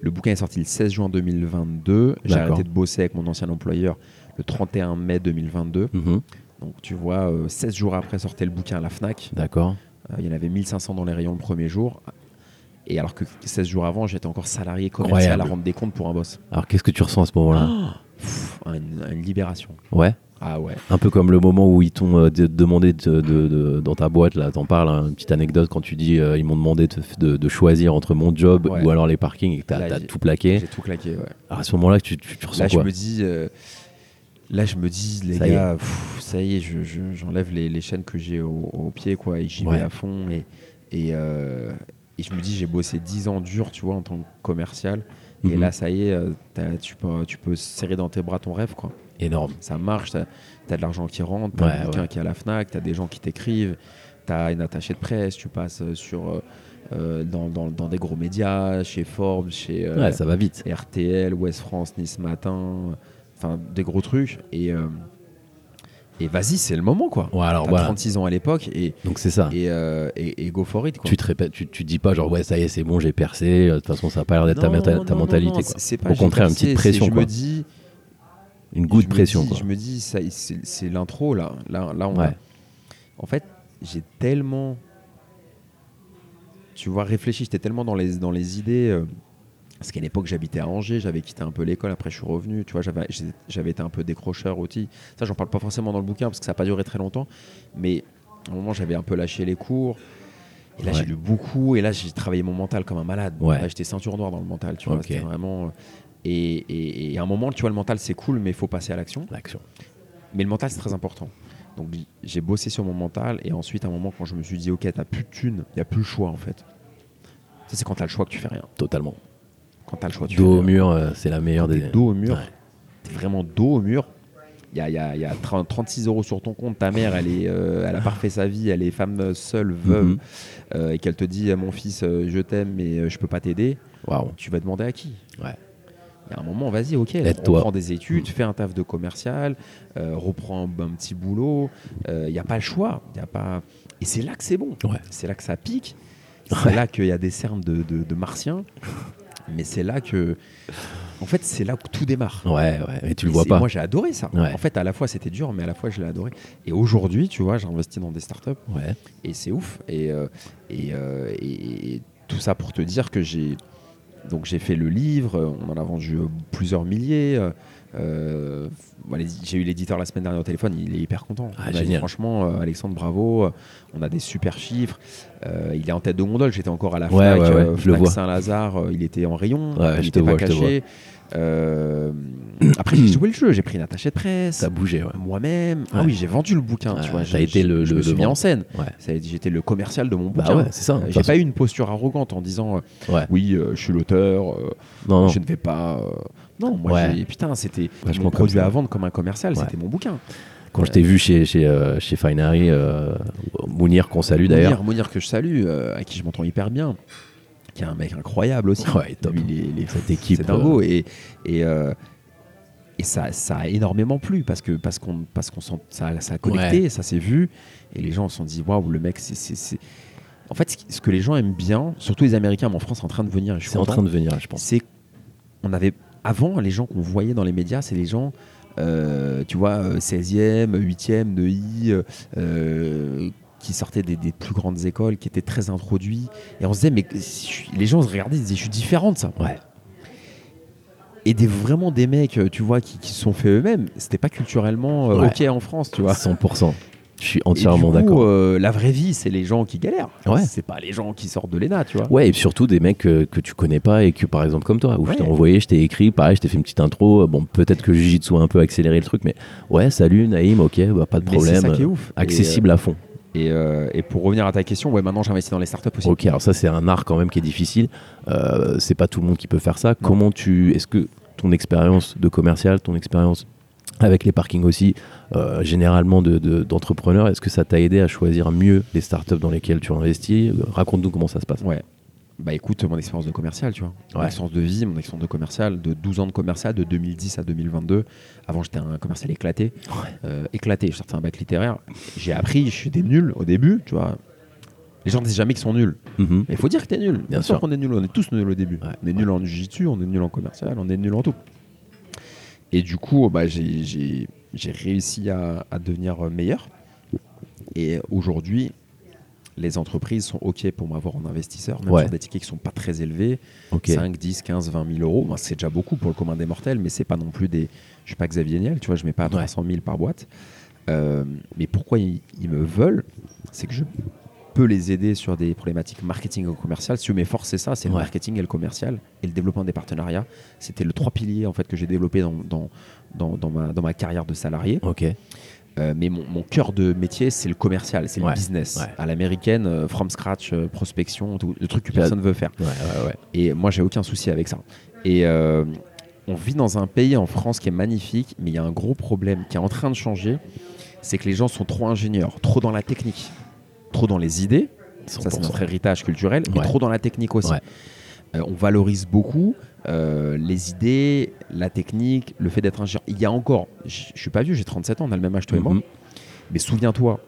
Le bouquin est sorti le 16 juin 2022. J'ai arrêté de bosser avec mon ancien employeur le 31 mai 2022. Mhm. Donc tu vois, euh, 16 jours après sortait le bouquin à la FNAC. D'accord. Euh, il y en avait 1500 dans les rayons le premier jour. Et alors que 16 jours avant, j'étais encore salarié commercial Incroyable. à rendre des comptes pour un boss. Alors, qu'est-ce que tu ressens à ce moment-là? Pff, une, une libération. Ouais. Ah ouais. Un peu comme le moment où ils t'ont euh, de- demandé de, de- de- dans ta boîte, là, t'en parles, hein, une petite anecdote quand tu dis euh, ils m'ont demandé de, choisir entre mon job Ouais. ou alors les parkings et que t'as tout plaqué. J'ai tout claqué, ouais. Alors, à ce moment-là, tu, tu, tu ressens Là, je quoi? me dis, euh, là, je me dis, les Ça gars, pff, ça y est, je- je- j'enlève les, les chaînes que j'ai au, au pied, quoi, et j'y Ouais. vais à fond. Et, et, euh, et je me dis, j'ai bossé 10 ans dur, tu vois, en tant que commercial. Et Mhm. là, ça y est, euh, tu, peux, tu peux serrer dans tes bras ton rêve, quoi. Énorme. Ça marche, t'as as de l'argent qui rentre, t'as Ouais, un bouquin ouais. qui est à la FNAC, t'as des gens qui t'écrivent, t'as une attachée de presse, tu passes euh, sur, euh, dans, dans- dans des gros médias, chez Forbes, chez euh, Ouais, ça va vite. RTL, Ouest France, Nice Matin, enfin des gros trucs. Et, euh, et vas-y, c'est le moment quoi. Ouais, alors voilà. 36 ans à l'époque et, Donc c'est ça. et, euh, et, et go for it quoi. Tu te répètes, tu, tu dis pas genre ouais ça y est c'est bon j'ai percé. euh, De toute façon ça a pas l'air d'être ta, Non, ta non, mentalité. non, quoi. pas Au contraire une percé, petite c'est- pression Je quoi. me dis, Une goutte je de pression dis- quoi. Je me dis, ça, c'est c'est l'intro là. Là, là on Ouais. a- En fait, j'ai tellement, tu vois, réfléchi. J'étais tellement dans les dans les idées. euh, parce qu'à l'époque, j'habitais à Angers, j'avais quitté un peu l'école, après je suis revenu, tu vois, j'avais été un peu décrocheur aussi. Ça, j'en parle pas forcément dans le bouquin parce que ça n'a pas duré très longtemps, mais à un moment, j'avais un peu lâché les cours. Et là, Ouais. j'ai lu beaucoup, et là, j'ai travaillé mon mental comme un malade. Ouais. Là, j'étais ceinture noire dans le mental, tu vois, vraiment. Et, et- et à un moment, tu vois, le mental, c'est cool, mais il faut passer à l'action. L'action. Mais le mental, c'est très important. Donc j'ai bossé sur mon mental et ensuite, à un moment, quand je me suis dit, ok, t'as plus de thunes, il n'y a plus le choix en fait. Ça, c'est quand t'as le choix que tu fais rien. Totalement. Quand t'as le choix, tu Dos fais au mur, euh, c'est la meilleure des. Dos au mur. Ouais. T'es vraiment dos au mur. Il y a, y a- y a 30 36 euros sur ton compte. Ta mère, elle, est, euh, elle a pas refait sa vie. Elle est femme seule, veuve. Mhm. euh, et qu'elle te dit Mon fils, je t'aime, mais je peux pas t'aider. Waouh. Tu vas demander à qui? Ouais. Il y a un moment, vas-y, ok. Aide-toi. Reprends des études, fais un taf de commercial, reprends un, un petit boulot. Il n'y a pas le choix. Y a pas... Et c'est là que c'est bon. Ouais. C'est là que ça pique. C'est Ouais. là qu'il y a des cernes de, de- de martiens. Mais c'est là que. En fait, c'est là où tout démarre. Ouais, ouais. Et tu le vois pas. Moi, j'ai adoré ça. Ouais. En fait, à la fois, c'était dur, mais à la fois, je l'ai adoré. Et aujourd'hui, tu vois, j'ai investi dans des startups Ouais. et c'est ouf. Et, euh, et, euh, et- et tout ça pour te dire que j'ai donc j'ai fait le livre, euh, on en a vendu euh, plusieurs milliers. Euh, j'ai eu l'éditeur la semaine dernière au téléphone, il est hyper content. Ah, dit, franchement, euh, Alexandre, bravo. euh, On a des super chiffres. Euh, il est en tête de gondole. J'étais encore à la Ouais, Fnac, ouais, ouais. Saint-Lazare. il était en rayon. Il je était te pas vois, caché. Euh, après, j'ai joué le jeu. J'ai pris une attachée de presse Ça a bougé, ouais. moi-même. Ah oui, j'ai vendu le bouquin. Tu vois, t'as j'ai- été le- je le- me suis le mis en scène. Ouais. Ça a J'étais le commercial de mon Bah bouquin. ouais, c'est ça. J'ai pas eu une posture arrogante en disant euh, oui, euh, je suis l'auteur, je ne vais pas. Euh, Non, moi, Ouais. j'ai- putain, c'était mon produit à vendre comme un commercial, Ouais. c'était mon bouquin. Quand je t'ai vu chez, chez, euh, chez euh, Mounir, qu'on salue d'ailleurs. Mounir, Mounir que je salue, euh, à qui je m'entends hyper bien, qui est un mec incroyable aussi. Ouais, top. Lui, les- les- Cette équipe, c'est dingo. Et, et, euh, et ça, ça a énormément plu parce que parce qu'on parce qu'on ça, ça a connecté, ça s'est vu et les gens se sont dit waouh le mec c'est en fait ce que les gens aiment bien, surtout les Américains, mais en France c'est en train de venir. je C'est en train de venir, je pense. c'est on avait avant les gens qu'on voyait dans les médias, c'est les gens euh, tu vois euh, 16e, 8e de I euh, euh, qui sortaient des, des plus grandes écoles, qui étaient très introduits et on se disait mais les gens se regardaient, ils disaient je suis différent de ça. Ouais. Et des vraiment des mecs euh, tu vois qui, qui se sont fait eux-mêmes, c'était pas culturellement euh, Ouais. OK en France, tu vois. 100%. Je suis entièrement d'accord. euh, la vraie vie, c'est les gens qui galèrent. Ouais. C'est pas les gens qui sortent de l'ENA, tu vois. Ouais, et surtout des mecs euh, que tu connais pas et que, par exemple, comme toi, où je t'ai envoyé, je t'ai écrit, pareil, je t'ai fait une petite intro. euh, Bon, peut-être que Jujitsu a un peu accéléré le truc, mais ouais, salut Naïm, ok, bah, pas de Mais c'est problème. ça qui est euh, ouf. Et, Accessible à fond. Et, euh, et pour revenir à ta question, ouais, maintenant j'investis dans les startups aussi. Ok, alors ça, c'est un art quand même qui est difficile. Euh, c'est pas tout le monde qui peut faire ça. Comment tu. Est-ce que ton expérience de commercial, ton expérience avec les parkings aussi, euh, généralement de- de- d'entrepreneur, est-ce que ça t'a aidé à choisir mieux les startups dans lesquelles tu investis? Raconte-nous comment ça se passe. Ouais. Bah écoute, mon expérience de commercial, tu vois. Mon Ouais. expérience de vie, mon expérience de commercial, de 12 ans de commercial, de 2010 à 2022. Avant, j'étais un commercial éclaté. Euh, éclaté, je sortais un bac littéraire. J'ai appris, je suis des nuls au début, tu vois. Les gens ne disent jamais qu'ils sont nuls. Mhm. Mais il faut dire que t'es nul. Bien, sûr sûr. qu'on est nul, on est tous nuls au début. Ouais, on est nul en jiu on est nul en commercial, on est nul en tout. Et du coup, bah, j'ai- j'ai réussi à, à devenir meilleur. Et aujourd'hui, les entreprises sont OK pour m'avoir en investisseur, même Ouais. sur des tickets qui sont pas très élevés. Ok. 5, 10, 15, 20 000 euros. Moi, c'est déjà beaucoup pour le commun des mortels, mais c'est pas non plus des. Je suis pas Xavier Niel, tu vois, je mets pas Ouais. 300 000 par boîte. Euh, mais pourquoi ils, ils me veulent C'est que je peux les aider sur des problématiques marketing et commercial. Si forces, c'est ça, c'est le marketing et le commercial et le développement des partenariats. C'était le trois piliers en fait que j'ai développé dans, dans, dans, dans ma, dans ma carrière de salarié. Ok. Euh, mais mon, mon cœur de métier, c'est le commercial, c'est Ouais, le business. ouais. À l'américaine, euh, from scratch, euh, prospection, tout, le truc que personne veut faire. Ouais, ouais, ouais. Et moi, j'ai aucun souci avec ça. Et on vit dans un pays en France qui est magnifique, mais il y a un gros problème qui est en train de changer. C'est que les gens sont trop ingénieurs, trop dans la technique, trop dans les idées. Ça, c'est 100%. notre héritage culturel, mais Ouais. trop dans la technique aussi. Ouais. Euh, on valorise beaucoup euh, les idées, la technique, le fait d'être ingénieur. Il y a encore, je je suis pas vieux, j'ai 37 ans, on a le même âge toi et moi. Mhm. Mais souviens-toi,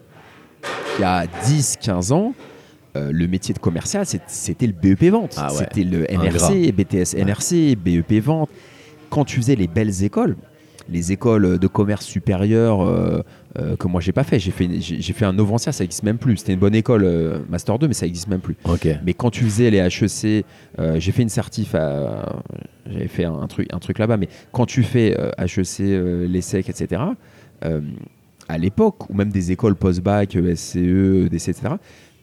il y a 10, 15 ans, euh, le métier de commercial, c'était le BEP vente. Ah ouais. C'était le. NRC, BTS NRC, BEP vente. Quand tu faisais les belles écoles, les écoles de commerce supérieur euh, euh, que moi j'ai pas fait, j'ai fait, j'ai fait un Novantia, ça existe même plus. C'était une bonne école, euh, Master 2, mais ça existe même plus. Ok. Mais quand tu faisais les HEC, euh, j'ai fait une certif, j'avais fait un, truc, un truc là-bas, mais quand tu fais HEC, euh, l'ESSEC, etc., à l'époque, ou même des écoles post-bac, SCE, EDC, etc.,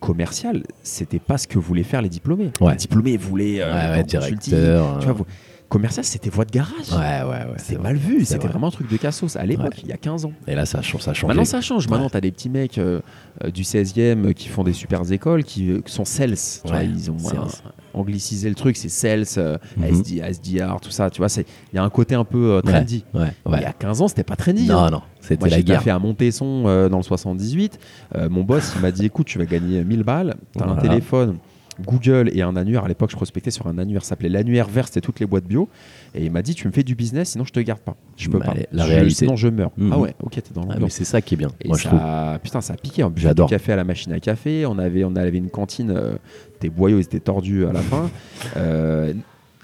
commercial, c'était pas ce que voulaient faire les diplômés. Ouais. Les diplômés voulaient euh, Ouais, ouais, directeur. tu vois, vous- commercial, c'était voie de garage. Ouais, ouais, ouais. C'est mal vu, c'était vrai. vraiment un truc de cassos à l'époque, Ouais. il y a 15 ans. Et là, ça, ça a changé. Maintenant ça change, maintenant Ouais. tu as des petits mecs euh, euh, du 16e qui font des super écoles qui, euh, qui sont sales, tu vois, Ouais, ils ont euh, anglicisé le truc, c'est sales, euh, Mhm. SD, SDR, tout ça, tu vois, il y a un côté un peu euh, trendy. Il y a 15 ans, c'était pas trendy. Non, hein. non, c'était Moi, la j'ai guerre. fait à Montesson euh, dans le 78. Euh, mon boss, il m'a dit écoute, tu vas gagner 1000 balles, t'as un Voilà. téléphone, Google et un annuaire. À l'époque, je prospectais sur un annuaire, ça s'appelait l'annuaire vert, c'était toutes les boîtes bio. Et il m'a dit tu me fais du business, sinon je te garde pas. Je peux Bah, pas. la Je- réalité. Sinon je meurs. Mhm. Ah ouais, ok, t'es dans Ah, mais l'ambiance. c'est ça qui est bien, Et moi, je ça, putain, ça a piqué. On buvait J'adore. du café à la machine à café. On avait, on avait une cantine. euh, tes boyaux, ils étaient tordus à la fin. Euh,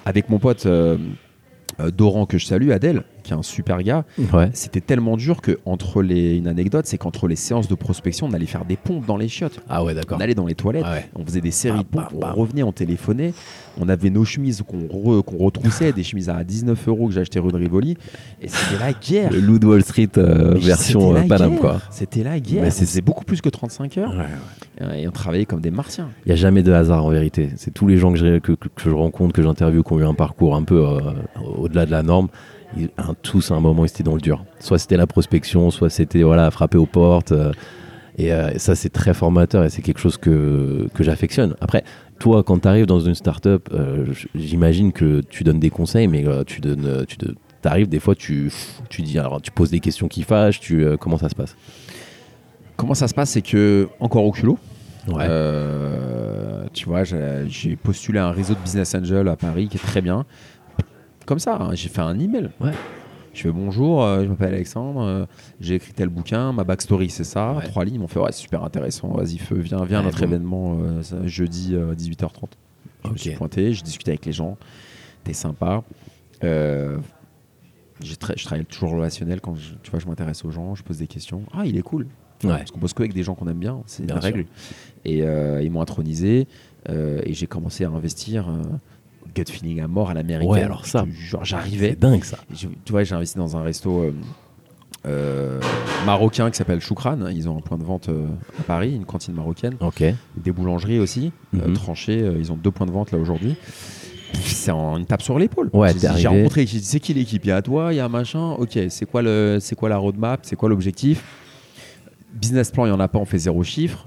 avec mon pote euh, euh, Doran que je salue, Adèle, qui est un super gars. Ouais. C'était tellement dur que entre les, une anecdote, c'est qu'entre les séances de prospection, on allait faire des pompes dans les chiottes. Ah ouais, d'accord. On allait dans les toilettes. Ah ouais. On faisait des séries de Bam, pompes, bam, on bam. revenait, on téléphonait, on avait nos chemises qu'on re- qu'on retroussait, des chemises à 19 euros que j'ai acheté rue de Rivoli, et c'était la guerre. Le Loup de Wall Street euh, version euh, Paname, quoi. C'était la guerre. C'est- beaucoup plus que 35 heures, Ouais, euh, et on travaillait comme des martiens. Il n'y a jamais de hasard en vérité. C'est tous les gens que, j'ai- que, que- que je rencontre, que j'interviewe, qui ont eu un parcours un peu euh, au-delà de la norme. Ils, un- tous à un moment ils étaient dans le dur. Soit c'était la prospection, soit c'était voilà frapper aux portes. euh, et euh, ça c'est très formateur et c'est quelque chose que, que j'affectionne. Après, toi quand tu arrives dans une startup, euh, j'imagine que tu donnes des conseils, mais tu donnes, tu arrives des fois tu, tu dis alors tu poses des questions qui fâchent. Tu comment ça se passe? Comment ça se passe C'est que, encore au culot, Ouais. Euh, tu vois, j'ai j'ai postulé à un réseau de business angel à Paris qui est très bien. Comme ça, hein, j'ai fait un email. Ouais. Je fais bonjour, euh, je m'appelle Alexandre, euh, j'ai écrit tel bouquin, ma backstory c'est ça, Ouais. trois lignes. Ils m'ont fait ouais, c'est super intéressant, vas-y, feu, viens, viens à notre événement euh, ça, jeudi euh, 18h30. Je me suis pointé, j'ai discuté avec les gens, t'es sympa. Euh, tra- je travaille toujours relationnel quand je, tu vois, je m'intéresse aux gens, je pose des questions. Ah, il est cool. Ouais. Parce qu'on bosse que avec des gens qu'on aime bien, c'est la règle. Et euh, ils m'ont intronisé euh, et j'ai commencé à investir euh, gut feeling à mort à l'américaine. Ouais, alors ça, jure, j'arrivais. C'est dingue ça. Je- tu vois, j'ai investi dans un resto euh, euh, marocain qui s'appelle Choukran. Ils ont un point de vente euh, à Paris, une cantine marocaine, Ok. des boulangeries aussi, euh, Mhm. tranchées. ils ont deux points de vente là aujourd'hui. C'est une tape sur l'épaule. Ouais, J'ai- rencontré, j'ai dit, c'est qui l'équipe? Il y a toi, il y a un machin. Ok, c'est quoi, le, quoi la roadmap? C'est quoi l'objectif? Business plan, il n'y en a pas, on fait zéro chiffre.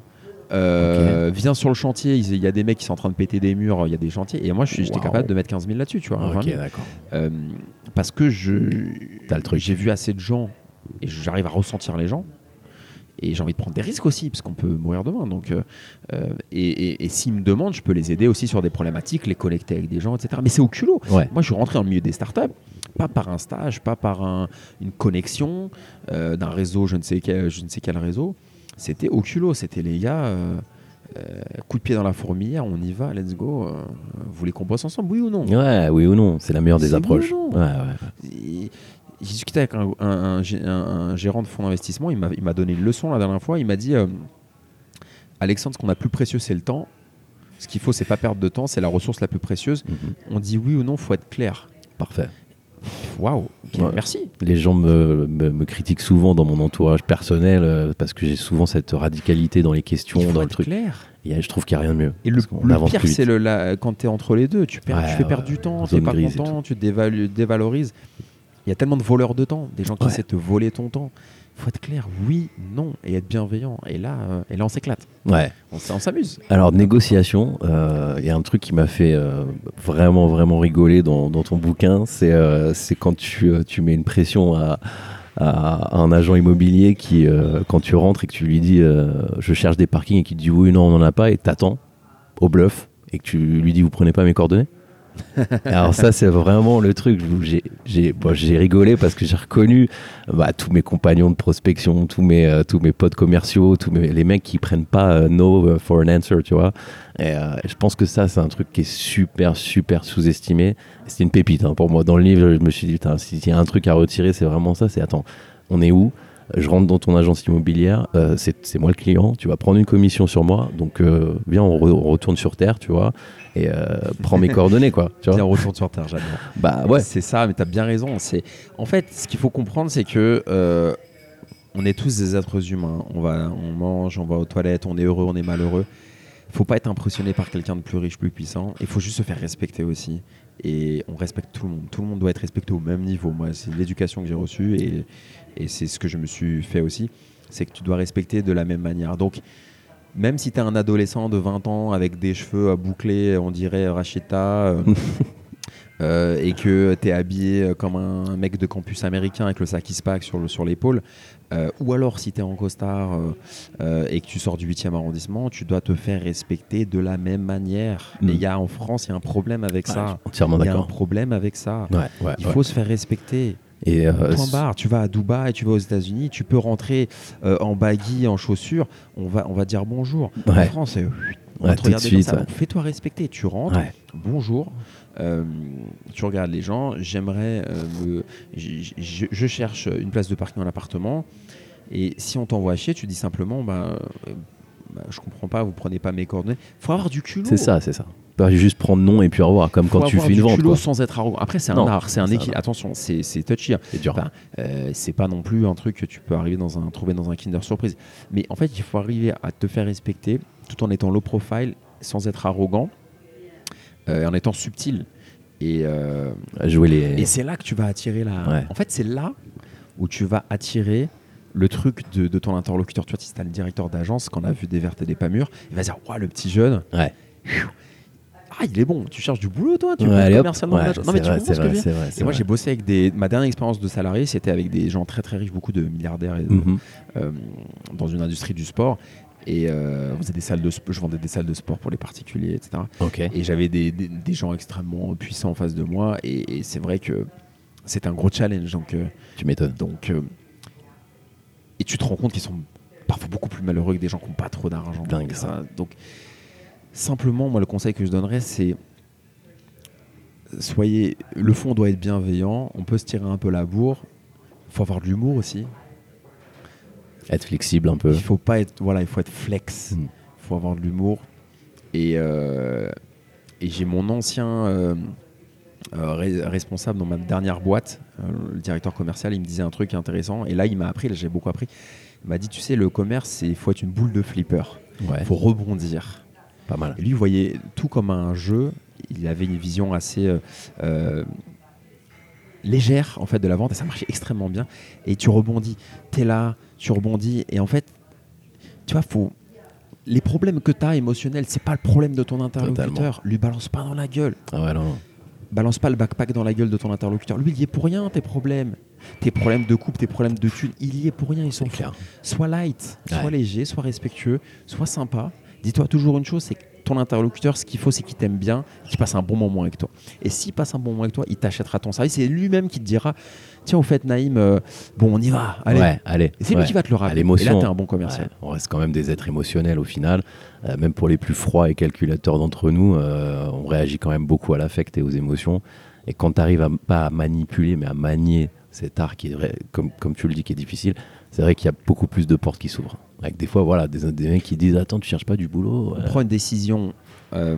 Euh, Viens sur le chantier, il y a des mecs qui sont en train de péter des murs, il y a des chantiers. Et moi, j'étais Wow. capable de mettre 15 000 là-dessus, tu vois. 20 Ok, 000. d'accord. Euh, parce que je, T'as le truc. j'ai vu assez de gens et j'arrive à ressentir les gens. Et j'ai envie de prendre des risques aussi, parce qu'on peut mourir demain. Donc, euh, et et- et s'ils me demandent, je peux les aider aussi sur des problématiques, les connecter avec des gens, etc. Mais c'est au culot. Ouais. Moi, je suis rentré dans le milieu des startups, pas par un stage, pas par un- une connexion d'un réseau, je ne, sais quel, je ne sais quel réseau. C'était au culot. C'était les gars, euh, euh, coup de pied dans la fourmilière, on y va, let's go. euh, vous voulez qu'on bosse ensemble, oui ou non Ouais, oui ou non, c'est la meilleure des approches. oui Ouais, J'ai discuté avec un, un- un gé- un- un gérant de fonds d'investissement, il m'a donné une leçon la dernière fois, il m'a dit Alexandre, ce qu'on a plus précieux c'est le temps, ce qu'il faut c'est pas perdre de temps, c'est la ressource la plus précieuse. Mhm. On dit oui ou non, faut être clair. Parfait. Waouh, Ouais. merci. Les gens me, me- me critiquent souvent dans mon entourage personnel euh, parce que j'ai souvent cette radicalité dans les questions, Il faut dans le truc. clair. Et je trouve qu'il n'y a rien de mieux. Et le, pire, c'est le, la- quand tu es entre les deux. Tu, perds, Ouais, tu fais perdre du temps, tu zone pas content, tu te dévalorises. Il y a tellement de voleurs de temps, des gens qui essaient de te voler ton temps. Faut être clair, oui, non, et être bienveillant. Et là, euh, et là on s'éclate. Ouais. On, s'amuse. Alors, négociation, euh, il y a un truc qui m'a fait euh, vraiment, vraiment rigoler dans, dans ton bouquin. C'est c'est quand tu, tu mets une pression à, à un agent immobilier qui, quand tu rentres et que tu lui dis je cherche des parkings et qu'il te dit oui, non, on n'en a pas, et t'attends au bluff et que tu lui dis vous prenez pas mes coordonnées? Alors ça c'est vraiment le truc j'ai bon, rigolé parce que j'ai reconnu bah, tous mes compagnons de prospection, tous mes euh, tous mes potes commerciaux, tous mes, les mecs qui prennent pas euh, no for an answer, tu vois. Et euh, je pense que ça c'est un truc qui est super super sous-estimé. C'est une pépite hein, pour moi dans le livre. Je me suis dit s'il y a un truc à retirer c'est vraiment ça. C'est attends on est où? Je rentre dans ton agence immobilière, euh, c'est moi le client, tu vas prendre une commission sur moi, donc euh, viens, on, on retourne sur Terre, tu vois, et euh, prends mes coordonnées, quoi. Tu vois Bien, retourne sur Terre, j'adore. bah ouais, C'est ça, mais tu as bien raison. C'est En fait, ce qu'il faut comprendre, c'est que euh, on est tous des êtres humains. On, va, on mange, on va aux toilettes, on est heureux, on est malheureux. faut pas être impressionné par quelqu'un de plus riche, plus puissant. Il faut juste se faire respecter aussi. et on respecte tout le monde. Tout le monde doit être respecté au même niveau. Moi, c'est l'éducation que j'ai reçue et, et c'est ce que je me suis fait aussi. C'est que tu dois respecter de la même manière. Donc, même si tu es un adolescent de 20 ans avec des cheveux euh, bouclés, on dirait Rachita, euh, euh, et que tu es habillé euh, comme un mec de campus américain avec le sac Ispac sur le- sur l'épaule, euh, ou alors si tu es en costard euh, et que tu sors du 8e arrondissement, tu dois te faire respecter de la même manière. Mm. Et il y a en France, il y a un problème avec ça. entièrement Il y a un d'accord. problème avec ça. Ouais, ouais, Il ouais. faut se faire respecter. Et euh, Point barre. Tu vas à Dubaï, tu vas aux États-Unis, tu peux rentrer euh, en baggy, en chaussures. On va, on va dire bonjour. En. France, c'est- on va te regarder ça. Fais-toi respecter. Tu rentres. Bonjour. Euh, tu regardes les gens. J'aimerais. euh, me- je cherche une place de parking dans l'appartement. Et si on t'envoie chier, tu dis simplement bah, euh, bah, je comprends pas, vous prenez pas mes coordonnées. Faut avoir du culot. C'est ça, c'est ça. Pas juste prendre nom et puis au revoir, comme Faut quand tu fais une vente. quoi. sans être arrogant. Après, c'est un art, c'est un équilibre. Attention, c'est touchy. hein. C'est dur. Enfin, euh, c'est pas non plus un truc que tu peux arriver dans un trouver dans un Kinder Surprise. Mais en fait, il faut arriver à te faire respecter tout en étant low profile, sans être arrogant, euh, en étant subtil. Et, euh, À jouer les. et c'est là que tu vas attirer la. Ouais. En fait, c'est là où tu vas attirer le truc de, de ton interlocuteur. Tu vois, si tu as le directeur d'agence qu'on a vu des vertes et des pas mûres, il va dire Ouah, le petit jeune, Ouais. Ah, il est bon. Tu cherches du boulot, toi? Tu Ouais, commercial Ouais, Non, mais tu vrai, comprends ce que je veux et moi, j'ai bossé avec des. Ma dernière expérience de salarié, c'était avec des gens très très riches, beaucoup de milliardaires et de- Mhm. euh, dans une industrie du sport. Et euh, on des salles de je vendais des salles de sport pour les particuliers, etc. Ok. Et j'avais des, des- des gens extrêmement puissants en face de moi. Et, et c'est vrai que c'est un gros challenge. Donc, euh, Tu m'étonnes. donc euh, et tu te rends compte qu'ils sont parfois beaucoup plus malheureux que des gens qui n'ont pas trop d'argent. Dingue, ça. Donc, simplement, moi, le conseil que je donnerais, c'est soyez. Le fond doit être bienveillant. On peut se tirer un peu la bourre. Il faut avoir de l'humour aussi. Être flexible un peu. Il faut pas être. Voilà, il faut être flex. Mm. Il faut avoir de l'humour. Et, euh, et j'ai mon ancien euh, euh, re- responsable dans ma dernière boîte, le directeur commercial, il me disait un truc intéressant. Et là, il m'a appris, là, j'ai beaucoup appris. Il m'a dit, tu sais, le commerce, il faut être une boule de flipper. Ouais. Il faut rebondir. Pas mal. Et lui, il voyait tout comme un jeu. Il avait une vision assez euh, euh, légère en fait de la vente et ça marchait extrêmement bien. Et tu rebondis, t'es là, tu rebondis et en fait, tu vois, faut les problèmes que tu as émotionnels, c'est pas le problème de ton interlocuteur. Totalement. Lui balance pas dans la gueule. Ah ouais, non. Balance pas le backpack dans la gueule de ton interlocuteur. Lui, il y est pour rien tes problèmes. Tes problèmes de couple, tes problèmes de thunes, il y est pour rien, ils sont C'est clair. Sois light, sois Ouais. léger, sois respectueux, sois sympa. Dis-toi toujours une chose, c'est que ton interlocuteur, ce qu'il faut, c'est qu'il t'aime bien, qu'il passe un bon moment avec toi. Et s'il passe un bon moment avec toi, il t'achètera ton service. C'est lui-même qui te dira, tiens, au fait, Naïm, euh, bon, on y va, allez. Ouais, allez. Et c'est ouais. lui qui va te le rappeler. Et l'émotion. là, t'es un bon commercial. Ouais, on reste quand même des êtres émotionnels au final. Euh, même pour les plus froids et calculateurs d'entre nous, euh, on réagit quand même beaucoup à l'affect et aux émotions. Et quand tu arrives à, pas à manipuler, mais à manier cet art qui est vrai, comme, comme tu le dis, qui est difficile, c'est vrai qu'il y a beaucoup plus de portes qui s'ouvrent. Avec des fois, voilà, des, des mecs qui disent Attends, tu cherches pas du boulot On prend une décision. euh,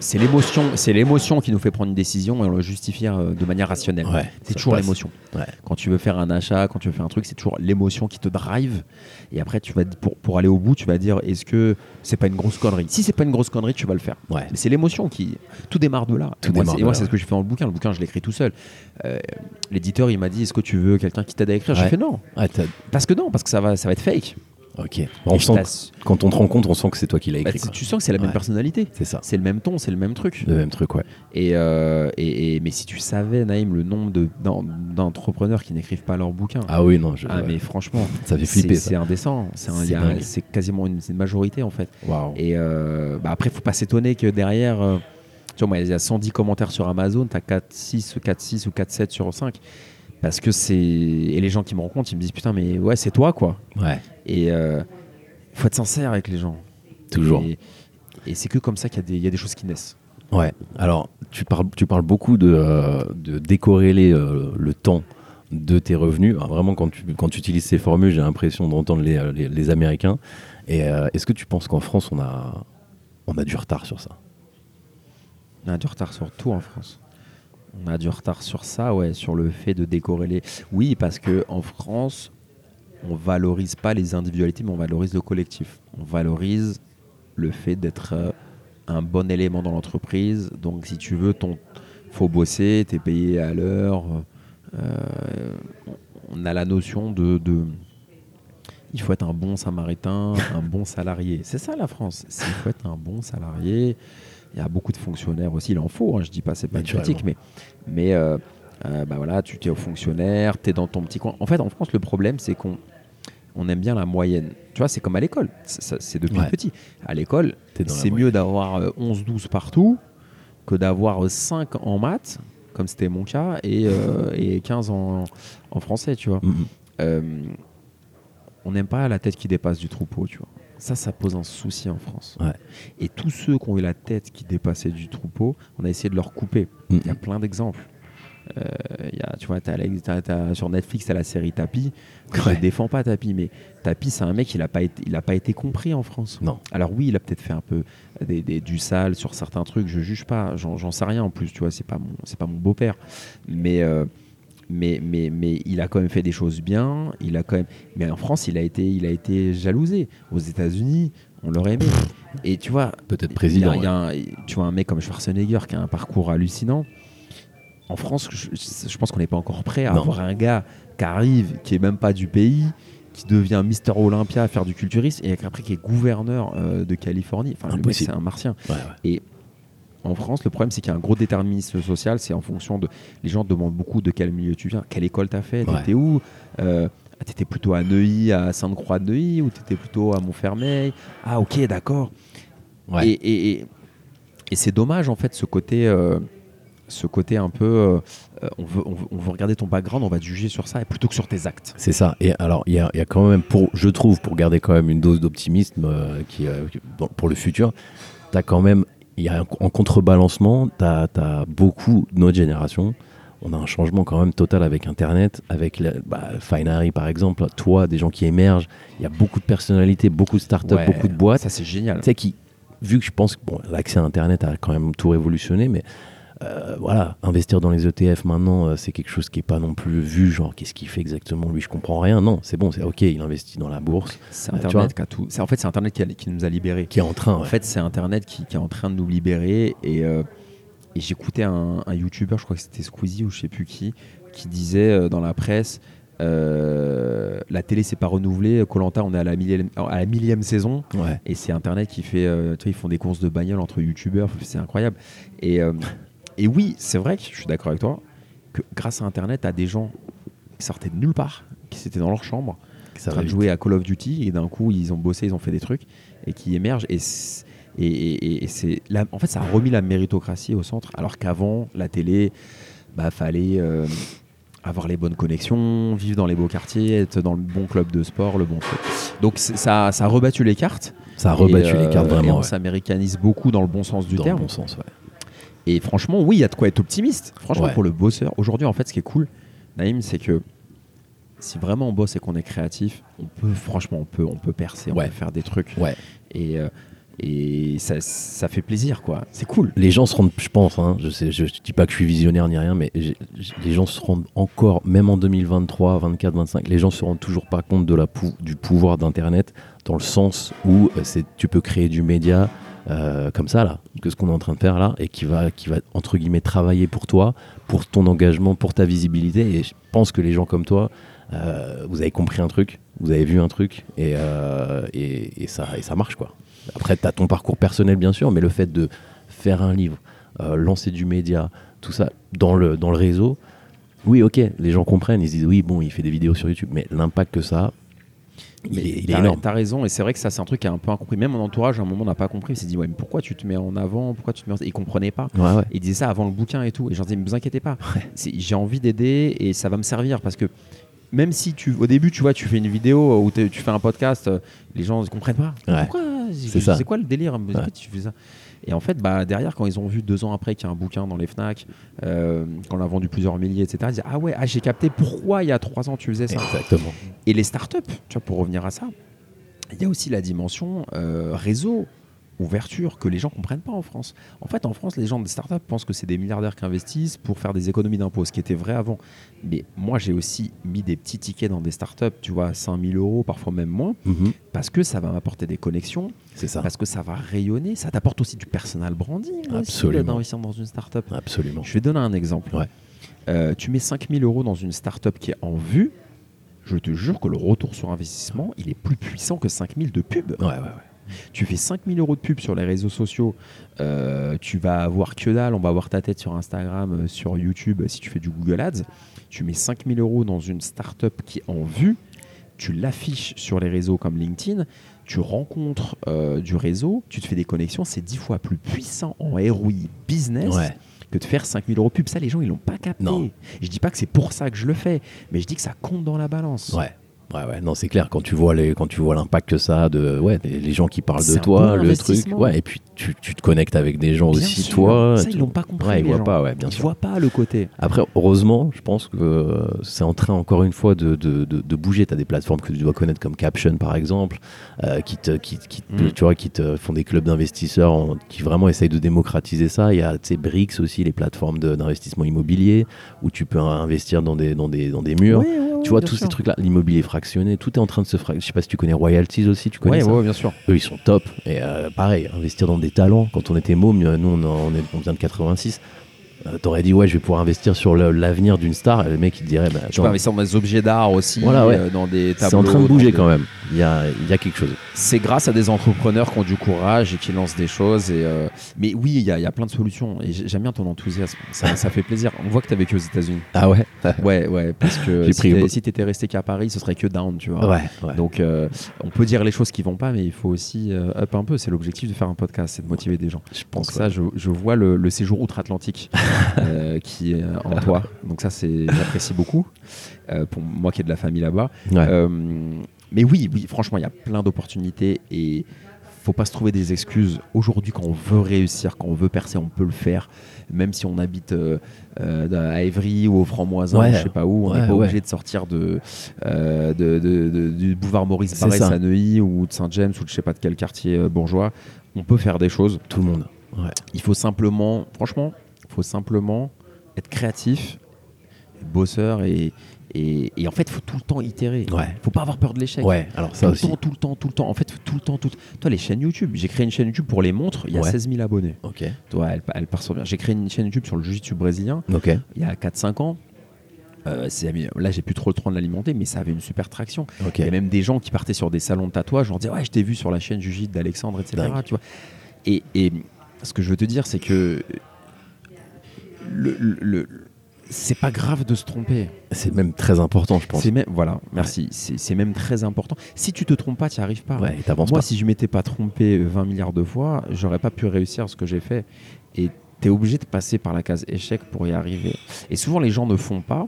c'est l'émotion, c'est l'émotion qui nous fait prendre une décision et on le justifie euh, de manière rationnelle. Ouais, c'est toujours l'émotion. Ouais. Quand tu veux faire un achat, quand tu veux faire un truc, c'est toujours l'émotion qui te drive. Et après, tu vas pour, pour aller au bout, tu vas dire est-ce que c'est pas une grosse connerie? Si c'est pas une grosse connerie, tu vas le faire. Ouais. Mais c'est l'émotion qui tout démarre de là. Tout et moi, c'est- ce que j'ai fait dans le bouquin. Le bouquin, je l'écris tout seul. Euh, L'éditeur, il m'a dit est-ce que tu veux quelqu'un qui t'aide à écrire? J'ai fait non. Parce que non, parce que ça va, ça va être fake. Ok. On sent que- quand on te rencontre, on sent que c'est toi qui l'as bah, écrit. tu- sens que c'est la même Ouais. personnalité. C'est ça. C'est le même ton, c'est le même truc. Le même truc, ouais. Et, euh, et, et- mais si tu savais, Naïm, le nombre de- d'en- d'entrepreneurs qui n'écrivent pas leurs bouquins. Ah oui, non. Je, Ah, mais franchement, Ça fait flipper. c'est indécent. C'est quasiment une, majorité en fait. Waouh. Et euh, bah après, faut pas s'étonner que derrière, euh, tu vois, moi, il y a 110 commentaires sur Amazon, tu as 4, 6, 4, 6 ou 4, 7 sur 5. Parce que c'est. Et les gens qui me rencontrent, ils me disent putain, mais ouais, c'est toi quoi. Ouais, Et il faut être sincère avec les gens. toujours. Et, et c'est que comme ça qu'il y, a des- il y a des choses qui naissent. Ouais, alors tu parles, tu parles beaucoup de, euh, de décorréler euh, le temps de tes revenus. Alors, vraiment, quand tu, quand tu utilises ces formules, j'ai l'impression d'entendre les, les- les Américains. Et euh, est-ce que tu penses qu'en France, on a, on a du retard sur ça? On a du retard sur tout en France. On a du retard sur ça, ouais, sur le fait de décorréler. Oui, parce que en France, on valorise pas les individualités, mais on valorise le collectif. On valorise le fait d'être euh, un bon élément dans l'entreprise. Donc, si tu veux, ton, faut bosser, tu es payé à l'heure. Euh, on a la notion de, de- Il faut être un bon samaritain, un bon salarié. C'est ça la France. Il faut être un bon salarié. Il y a beaucoup de fonctionnaires aussi, il en faut. hein, je dis pas, c'est pas une critique, mais, mais euh, euh, bah voilà, tu es au fonctionnaire, tu es dans ton petit coin. En fait, en France, le problème, c'est qu'on on aime bien la moyenne. Tu vois, c'est comme à l'école. C'est depuis Ouais. petit. À l'école, c'est mieux d'avoir euh, 11-12 partout que d'avoir euh, 5 en maths, comme c'était mon cas, et, euh, et 15 en, en français, tu vois. Mhm. Euh, on n'aime pas la tête qui dépasse du troupeau, tu vois. Ça, ça pose un souci en France. Ouais. Et tous ceux qui ont eu la tête qui dépassait du troupeau, on a essayé de leur couper. Mhm. Il y a plein d'exemples. Euh, y a, tu vois, t'as t'as- t'as- sur Netflix, tu as la série Tapi. Je Ouais. ne défends pas Tapi, mais Tapi, c'est un mec, il n'a pas, été- il a pas été compris en France. Non. Alors oui, il a peut-être fait un peu des, des- du sale sur certains trucs, je juge pas, j'en j'en sais rien en plus, tu vois, c'est pas mon, c'est pas mon beau-père. Mais, euh, mais, mais, mais il a quand même fait des choses bien, il a quand même... Mais en France, il a été, il a été jalousé. Aux États-Unis, on l'aurait aimé. Et tu vois, Peut-être il y a- président. il y a un- tu vois un mec comme Schwarzenegger qui a un parcours hallucinant. En France, je, je pense qu'on n'est pas encore prêt à Non. avoir un gars qui arrive, qui est même pas du pays, qui devient Mister Olympia à faire du culturisme et après qui est gouverneur euh, de Californie. Enfin, c'est un martien. Ouais, ouais. En France, le problème, c'est qu'il y a un gros déterminisme social. C'est en fonction de. Les gens demandent beaucoup de quel milieu tu viens, quelle école t'as fait, Ouais. t'étais où euh, T'étais plutôt à Neuilly, à Sainte-Croix de Neuilly, ou t'étais plutôt à Montfermeil? Ah, ok, d'accord. Ouais. Et, et- et- et c'est dommage en fait ce côté, euh, ce côté un peu, euh, on, veut, on, veut, on veut regarder ton background, on va te juger sur ça et plutôt que sur tes actes. C'est ça. Et alors, il y a, il y a quand même, pour, je trouve, pour garder quand même une dose d'optimisme euh, qui, pour le futur, tu as quand même, il y a un, en contrebalancement, tu as, beaucoup de notre génération. On a un changement quand même total avec Internet, avec la, bah, par exemple, toi, des gens qui émergent. Il y a beaucoup de personnalités, beaucoup de startups, Ouais, beaucoup de boîtes. Ça c'est génial. Tu sais, qui, vu que je pense que bon, l'accès à Internet a quand même tout révolutionné, mais euh, voilà, investir dans les ETF maintenant, euh, c'est quelque chose qui est pas non plus vu, genre qu'est-ce qu'il fait exactement lui, je comprends rien. Non, c'est bon, c'est ok, il investit dans la bourse, C'est tu Internet qui a tout. c'est- En fait, c'est Internet qui, a- qui nous a libérés. qui est en train. En ouais. fait, c'est Internet qui, qui est en train de nous libérer. Et, euh, et j'écoutais un, un YouTuber, je crois que c'était Squeezie ou je sais plus qui, qui disait euh, dans la presse euh, la télé s'est pas renouvelée. Colanta, on est à la millième, à la millième saison. Ouais. Et c'est Internet qui fait. euh, tu vois, ils font des courses de bagnole entre YouTubeurs. C'est incroyable. Et, euh, et oui, c'est vrai que je suis d'accord avec toi que grâce à Internet, à des gens qui sortaient de nulle part, qui étaient dans leur chambre, Ça en train de jouer à Call of Duty et d'un coup ils ont bossé, ils ont fait des trucs et qui émergent et c'est- et, et- et en fait ça a remis la méritocratie au centre alors qu'avant la télé bah fallait euh, avoir les bonnes connexions, vivre dans les beaux quartiers, être dans le bon club de sport, le bon truc. Donc ça, ça a rebattu les cartes. Ça a rebattu Et, les cartes euh, et vraiment. on ouais. s'américanise beaucoup dans le bon sens du Dans terme. le bon sens, ouais. Et franchement, oui, il y a de quoi être optimiste. Franchement, Ouais. pour le bosseur. Aujourd'hui, en fait, ce qui est cool, Naïm, c'est que si vraiment on bosse et qu'on est créatif, on peut, franchement, on peut, on peut percer, on peut faire des trucs. Ouais. Et, euh, et ça, ça fait plaisir, quoi. C'est cool. Les gens se rendent, je pense, hein, je sais, je, dis pas que je suis visionnaire ni rien, mais les gens se rendent encore, même en 2023, 24, 25, les gens se rendent toujours pas compte de la pou- du pouvoir d'Internet dans le sens où euh, c'est, tu peux créer du média euh, comme ça là, que ce qu'on est en train de faire là, et qui va, qui va entre guillemets travailler pour toi, pour ton engagement, pour ta visibilité. Et je pense que les gens comme toi, euh, vous avez compris un truc, vous avez vu un truc, et, euh, et, ça, et ça marche quoi. Après, tu as ton parcours personnel bien sûr, mais le fait de faire un livre, lancer du média, tout ça dans le, dans le réseau, oui, ok, les gens comprennent, ils se disent oui, bon, il fait des vidéos sur YouTube, mais l'impact que ça a, il Mais est, il est t'as- énorme. T'as raison, et c'est vrai que ça, c'est un truc qui est un peu incompris. Même mon entourage, à un moment, n'a pas compris. Il s'est dit, ouais, mais pourquoi tu te mets en avant? Pourquoi tu te mets en... Ils comprenaient pas. Ouais, ouais. Il disait ça avant le bouquin et tout. Et j'en disais, mais vous inquiétez pas. J'ai envie d'aider et ça va me servir parce que même si tu, au début, tu vois, tu fais une vidéo ou tu fais un podcast, euh, les gens ne comprennent pas. Ouais. Pourquoi? C'est quoi le délire? Pourquoi tu fais ça? Et en fait, bah, derrière, quand ils ont vu deux ans après qu'il y a un bouquin dans les Fnac, euh, qu'on a vendu plusieurs milliers, etc., ils disaient, ah ouais, ah, j'ai capté pourquoi il y a trois ans tu faisais ça. Exactement. Et les startups, tu vois, pour revenir à ça, il y a aussi la dimension euh, réseau ouverture que les gens comprennent pas en France. En fait, en France, les gens des startups pensent que c'est des milliardaires qui investissent pour faire des économies d'impôts, ce qui était vrai avant. Mais moi, j'ai aussi mis des petits tickets dans des startups, tu vois, 5000 euros, parfois même moins, Mhm. parce que ça va m'apporter des connexions, C'est ça. parce que ça va rayonner, ça t'apporte aussi du personal branding Absolument. d'investir dans une startup. Absolument. Je vais donner un exemple. Ouais. Euh, tu mets 5000 euros dans une startup qui est en vue, je te jure que le retour sur investissement, il est plus puissant que 5000 de pub. Ouais, ouais, ouais. Tu fais 5000 euros de pub sur les réseaux sociaux, euh, tu vas avoir que dalle, on va voir ta tête sur Instagram, euh, sur YouTube, si tu fais du Google Ads. Tu mets 5000 euros dans une startup qui est en vue, tu l'affiches sur les réseaux comme LinkedIn, tu rencontres euh, du réseau, tu te fais des connexions, c'est 10 fois plus puissant en ROI business Ouais. que de faire 5000 euros de pub. Ça, les gens, ils l'ont pas capté. Non. Je dis pas que c'est pour ça que je le fais, mais je dis que ça compte dans la balance. Ouais. Ouais, ouais, non, c'est clair. Quand tu vois les, quand tu vois l'impact que ça a de, ouais, les, les gens qui parlent de toi, bon le truc, ouais, et puis tu, tu te connectes avec des gens Bien aussi, sûr. toi. Ça, ils l'ont pas compris. Ouais, ils les voient gens. pas, ouais, bien ils sûr. voient pas le côté. Après, heureusement, je pense que euh, c'est en train encore une fois de, de, de- de bouger. Tu as des plateformes que tu dois connaître comme Caption par exemple, euh, qui, te, qui, Mm. tu vois, qui te font des clubs d'investisseurs en- qui vraiment essayent de démocratiser ça. Il y a tu Brix aussi, les plateformes d'investissement immobilier, où tu peux investir dans des, dans des, dans des murs. Tu vois, tous sûr. ces trucs-là, l'immobilier tout est en train de se fractionner. Je sais pas si tu connais Royalties aussi, tu connais Ouais, ça ouais, bien sûr. eux ils sont top et euh, pareil investir dans des talents quand on était môme nous on, est, on vient de 86 euh, t'aurais dit ouais je vais pouvoir investir sur l'avenir d'une star et le mec il te dirait bah, Je peux investir dans des objets d'art aussi, Voilà, ouais. euh, dans des tableaux. c'est en train de bouger des- quand même il y a, il y a quelque chose C'est grâce à des entrepreneurs qui ont du courage et qui lancent des choses. Et, euh, Mais oui, il y, a- il y a plein de solutions. Et j'ai- j'aime bien ton enthousiasme. Ça, ça fait plaisir. On voit que tu as vécu aux États-Unis. ah ouais? Ouais, ouais. Parce que si tu étais resté qu'à Paris, ce serait que down, tu vois. ouais, ouais. Donc, on peut dire les choses qui vont pas, mais il faut aussi up un peu. C'est l'objectif de faire un podcast, c'est de motiver des gens. je Donc pense ça, je, je vois le, le séjour outre-Atlantique euh, qui est en toi. Donc ça, c'est j'apprécie beaucoup. Euh, pour moi qui ai de la famille là-bas. ouais. Euh, mais oui, oui, franchement, il y a plein d'opportunités et faut pas se trouver des excuses. Aujourd'hui, quand on veut réussir, quand on veut percer, on peut le faire. Même si on habite euh, euh, à Évry ou au Franc-Moisin, Ouais. ou je sais pas où, on n'est Ouais, pas ouais. obligé de sortir de, euh, de, de- de- du boulevard Maurice Barrès à Neuilly ou de Saint-James ou de je sais pas de quel quartier euh, bourgeois. On peut faire des choses. tout le monde. Il faut simplement, franchement, faut simplement être créatif, bosseur et, et, et en fait, il faut tout le temps itérer. Ouais. faut pas avoir peur de l'échec. ouais alors ça tout aussi le temps, tout le temps, tout le temps. En fait, tout le temps, tout. Toi, les chaînes YouTube. J'ai créé une chaîne YouTube pour les montres. Il y a Ouais. 16 000 abonnés. ok Toi, elle, elle part sur bien. J'ai créé une chaîne YouTube sur le jiu-jitsu brésilien ok il y a 4-5 ans. Euh, là, j'ai plus trop le temps de l'alimenter, mais ça avait une super traction. Il y a même des gens qui partaient sur des salons de tatouage. On disait Ouais, je t'ai vu sur la chaîne Jiu-Jitsu d'Alexandre, etc. Tu vois. Et, et ce que je veux te dire, c'est que le, le- le- c'est pas grave de se tromper. c'est même très important je pense C'est même voilà, merci. C'est même très important. Si tu te trompes pas, tu n'y arrives pas. ouais Moi, pas si je m'étais pas trompé 20 milliards de fois, j'aurais pas pu réussir ce que j'ai fait. Et tu es obligé de passer par la case échec pour y arriver. Et souvent, les gens ne font pas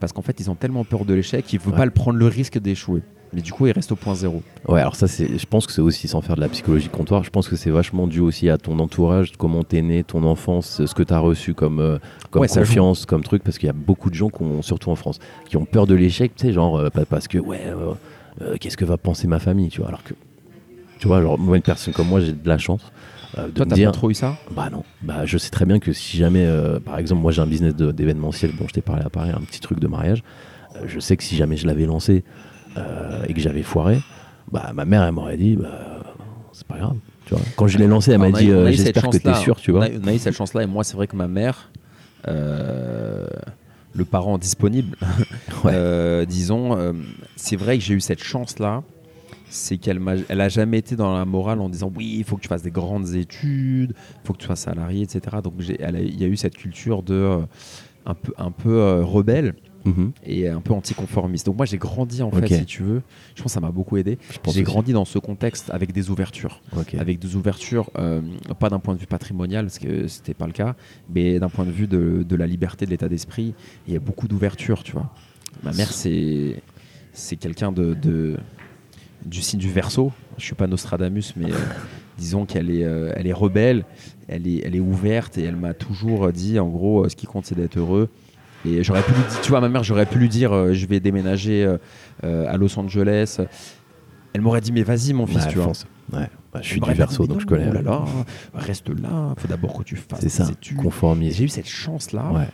parce qu'en fait, ils ont tellement peur de l'échec qu'ils ne veulent Ouais. pas le prendre le risque d'échouer. Mais du coup, ils restent au point zéro. Ouais, alors ça, c'est, je pense que c'est aussi sans faire de la psychologie comptoir. Je pense que c'est vachement dû aussi à ton entourage, comment t'es né, ton enfance, ce que t'as reçu comme, euh, comme Ouais, ça confiance, comme truc. Parce qu'il y a beaucoup de gens, qui ont, surtout en France, qui ont peur de l'échec, tu sais, genre, euh, pa- parce que, ouais, euh, qu'est-ce que va penser ma famille, tu vois. Alors que, tu vois, genre, moi, une personne comme moi, j'ai de la chance. euh, de Toi, t'as dire, pas trop eu ça? Bah non, bah je sais très bien que si jamais, euh, par exemple, moi j'ai un business d'événementiel dont je t'ai parlé à Paris, un petit truc de mariage, euh, je sais que si jamais je l'avais lancé euh, et que j'avais foiré, bah ma mère elle m'aurait dit, bah c'est pas grave. Tu vois. Quand je l'ai lancé, elle m'a dit, euh, j'espère que t'es sûr, tu On vois. a, on a eu cette chance-là. Et moi, c'est vrai que ma mère, euh, le parent disponible, Ouais. disons, c'est vrai que j'ai eu cette chance-là. C'est qu'elle m'a, elle a jamais été dans la morale en disant oui, il faut que tu fasses des grandes études, il faut que tu sois salarié, etc. Donc il y a eu cette culture de euh, un peu, un peu euh, rebelle Mhm. et un peu anticonformiste. Donc moi j'ai grandi en fait, si tu veux. Je pense que ça m'a beaucoup aidé. J'ai grandi dans ce contexte avec des ouvertures avec des ouvertures, euh, pas d'un point de vue patrimonial, parce que c'était pas le cas, mais d'un point de vue de, de la liberté, de l'état d'esprit. Il y a beaucoup d'ouverture, tu vois. Ma mère, c'est c'est quelqu'un de, de- du signe du verso. Je suis pas Nostradamus, mais euh, disons qu'elle est, euh, elle est rebelle, elle est, elle est ouverte et elle m'a toujours dit, en gros, euh, ce qui compte, c'est d'être heureux. Et j'aurais pu lui dire, tu vois, ma mère, j'aurais pu lui dire, euh, je vais déménager euh, euh, à Los Angeles. Elle m'aurait dit, mais vas-y, mon fils, tu vois. Ouais. Bah, je suis du verso, donc je connais. Oh là là, reste là, faut d'abord que tu fasses C'est ça, conformisme. J'ai eu cette chance-là Ouais.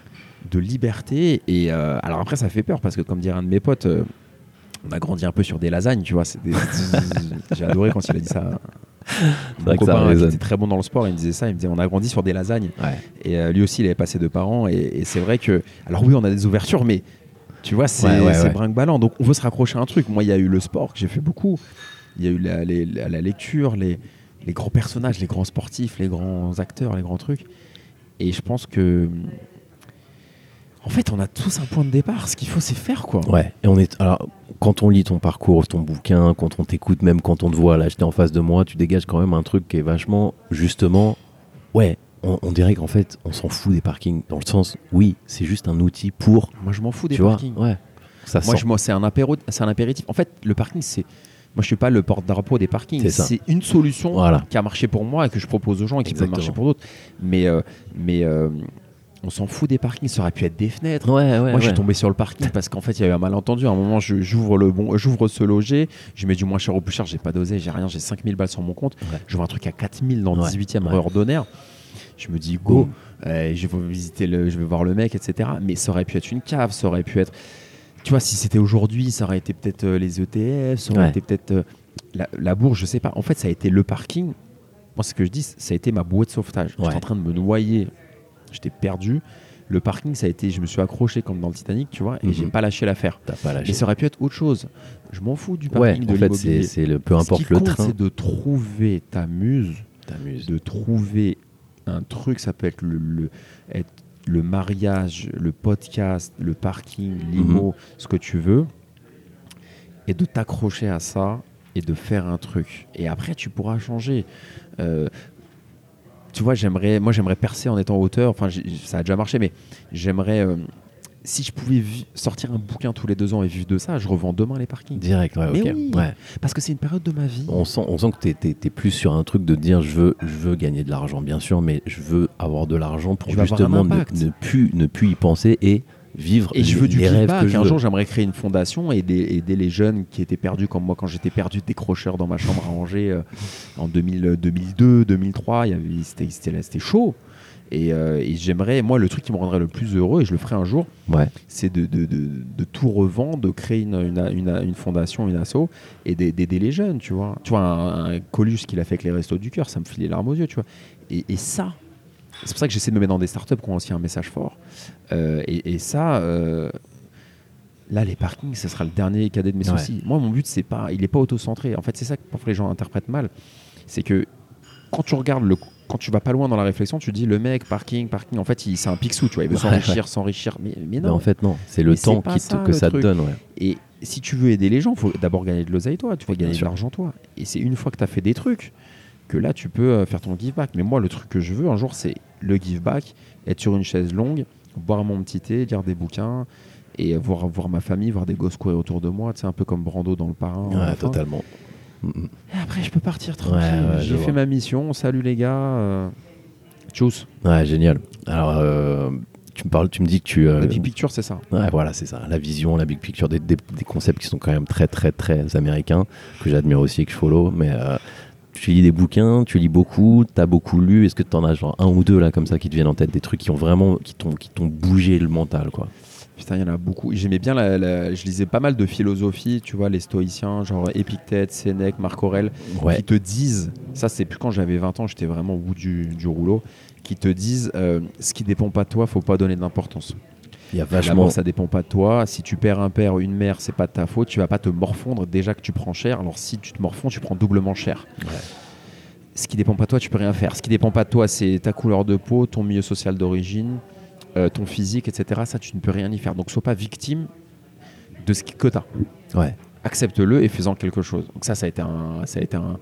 de liberté. Et euh, alors après, ça fait peur parce que, comme dirait un de mes potes, on a grandi un peu sur des lasagnes, tu vois. J'ai adoré quand il a dit ça. Mon copain qui était très bon dans le sport, il me disait ça. Il me disait on a grandi sur des lasagnes. Ouais. Et euh, lui aussi, il avait passé de parents. Et, et c'est vrai que. Alors oui, on a des ouvertures, mais tu vois, c'est Ouais, brinque-ballant. Donc on veut se raccrocher à un truc. Moi, il y a eu le sport que j'ai fait beaucoup. Il y a eu la, les- la- la lecture, les, les grands personnages, les grands sportifs, les grands acteurs, les grands trucs. Et je pense que. En fait, on a tous un point de départ. Ce qu'il faut, c'est faire, quoi. Ouais, et on est. Alors, quand on lit ton parcours, ton bouquin, quand on t'écoute, même quand on te voit là, j'étais en face de moi, tu dégages quand même un truc qui est vachement, justement, ouais, on, on dirait qu'en fait, on s'en fout des parkings. Dans le sens, oui, c'est juste un outil pour. Moi, je m'en fous des tu vois, parkings. ouais. Ça Moi, sent. je, moi c'est un, apéro, c'est un apéritif. En fait, le parking, c'est. Moi, je suis pas le porte-drapeau des parkings. C'est ça. C'est une solution Voilà. qui a marché pour moi et que je propose aux gens et qui peut marcher pour d'autres. Mais, euh, mais euh, on s'en fout des parkings. Ça aurait pu être des fenêtres. Ouais, ouais. Moi, je suis tombé sur le parking parce qu'en fait, il y a eu un malentendu. À un moment, j'ouvre le bon, j'ouvre ce loger, je mets du moins cher au plus cher, j'ai pas dosé, j'ai rien, j'ai 5000 balles sur mon compte. Je vois un truc à 4000 dans le Ouais, 18e ouais. rue ordonnaire. Je me dis, go, euh, je vais visiter le, je vais voir le mec, etc. Mais ça aurait pu être une cave, ça aurait pu être. Tu vois, si c'était aujourd'hui, ça aurait été peut-être euh, les ETF, ça aurait été peut-être euh, la, la bourse, je sais pas. En fait, ça a été le parking. Moi, ce que je dis, ça a été ma bouée de sauvetage. Ouais. J'étais en train de me noyer, j'étais perdu. Le parking, ça a été, je me suis accroché comme dans le Titanic, tu vois, et Mhm. j'ai pas lâché l'affaire. T'as pas Mais lâché. ça aurait pu être autre chose. Je m'en fous du Ouais, parking de en fait, c'est c'est le peu Ce importe qui le compte, train. c'est de trouver ta muse, de trouver un truc, ça peut être le, le- être le mariage, le podcast, le parking, l'IMO, Mhm. ce que tu veux, et de t'accrocher à ça et de faire un truc. Et après, tu pourras changer. Euh, tu vois, j'aimerais, moi, j'aimerais percer en étant auteur. Enfin, ça a déjà marché, mais j'aimerais. euh, si je pouvais sortir un bouquin tous les deux ans et vivre de ça, je revends demain les parkings. Direct, ouais, Mais oui. Ouais. Parce que c'est une période de ma vie. On sent, on sent que t'es es, plus sur un truc de dire je veux, je veux gagner de l'argent, bien sûr, mais je veux avoir de l'argent pour Tu justement ne, ne plus, ne plus y penser et vivre Et je veux du les rêves feedback. que je Un veux. jour, j'aimerais créer une fondation et aider, aider les jeunes qui étaient perdus comme moi quand j'étais perdu décrocheur dans ma chambre à Angers euh, en 2000, 2002, 2003. Il y avait- C'était c'était- c'était chaud. Et, euh, et j'aimerais, moi, le truc qui me rendrait le plus heureux, et je le ferai un jour, Ouais. c'est de, de- de- de tout revendre, de créer une, une- une- une fondation, une asso, et d'a- d'aider les jeunes, tu vois. Tu vois, un, un Coluche qu'il a fait avec les Restos du Cœur, ça me filait les larmes aux yeux, tu vois. Et, et ça, c'est pour ça que j'essaie de me mettre dans des startups qui ont aussi un message fort. Euh, et, et ça, euh, là, les parkings, ce sera le dernier cadet de mes Ouais. soucis. Moi, mon but, c'est pas, il n'est pas auto-centré. En fait, c'est ça que parfois les gens interprètent mal. C'est que quand tu regardes le quand tu vas pas loin dans la réflexion, tu dis le mec, parking, parking, en fait, c'est un pixou, tu vois, il veut Ouais, s'enrichir, s'enrichir. Mais, mais Mais non, en fait, non. C'est le temps qui ça, que ça te donne. Et si tu veux aider les gens, il faut d'abord gagner de l'oseille toi, tu vas gagner de l'argent toi. Et c'est une fois que tu as fait des trucs que là tu peux euh, faire ton give back. Mais moi le truc que je veux un jour c'est le give back, être sur une chaise longue, boire mon petit thé, lire des bouquins et voir, voir ma famille, voir des gosses courir autour de moi, c'est un peu comme Brando dans le parrain. Ouais, totalement. Et après je peux partir tranquille. Ouais, J'ai fait vois. ma mission, salut les gars. euh, Tchuss. Ouais, génial. Alors, euh, tu me parles, tu me dis que tu. euh, La big picture c'est ça. Ouais, voilà, c'est ça. La vision, la big picture, des, des- des concepts qui sont quand même très, très, très américains, que j'admire aussi et que je follow. Mais euh, tu lis des bouquins, tu lis beaucoup, tu as beaucoup lu. Est-ce que tu en as genre un ou deux là comme ça qui te viennent en tête, des trucs qui ont vraiment, qui t'ont, qui t'ont bougé le mental, quoi? Putain, il y en a beaucoup. J'aimais bien, la, la- je lisais pas mal de philosophie, tu vois, les stoïciens, genre Épictète, Sénèque, Marc Aurèle, Ouais. qui te disent, ça c'est plus quand j'avais 20 ans, j'étais vraiment au bout du, du rouleau, qui te disent, euh, ce qui dépend pas de toi, faut pas donner d'importance. Il y a vachement. ça dépend pas de toi. Si tu perds un père ou une mère, c'est pas de ta faute. Tu vas pas te morfondre déjà que tu prends cher. Alors si tu te morfonds, tu prends doublement cher. Ouais. Ce qui dépend pas de toi, tu peux rien faire. Ce qui dépend pas de toi, c'est ta couleur de peau, ton milieu social d'origine, euh, ton physique, etc. Ça, tu ne peux rien y faire. Donc sois pas victime de ce que tu as. Ouais. Accepte-le et fais-en quelque chose. Donc ça, ça a été un, ça a été un,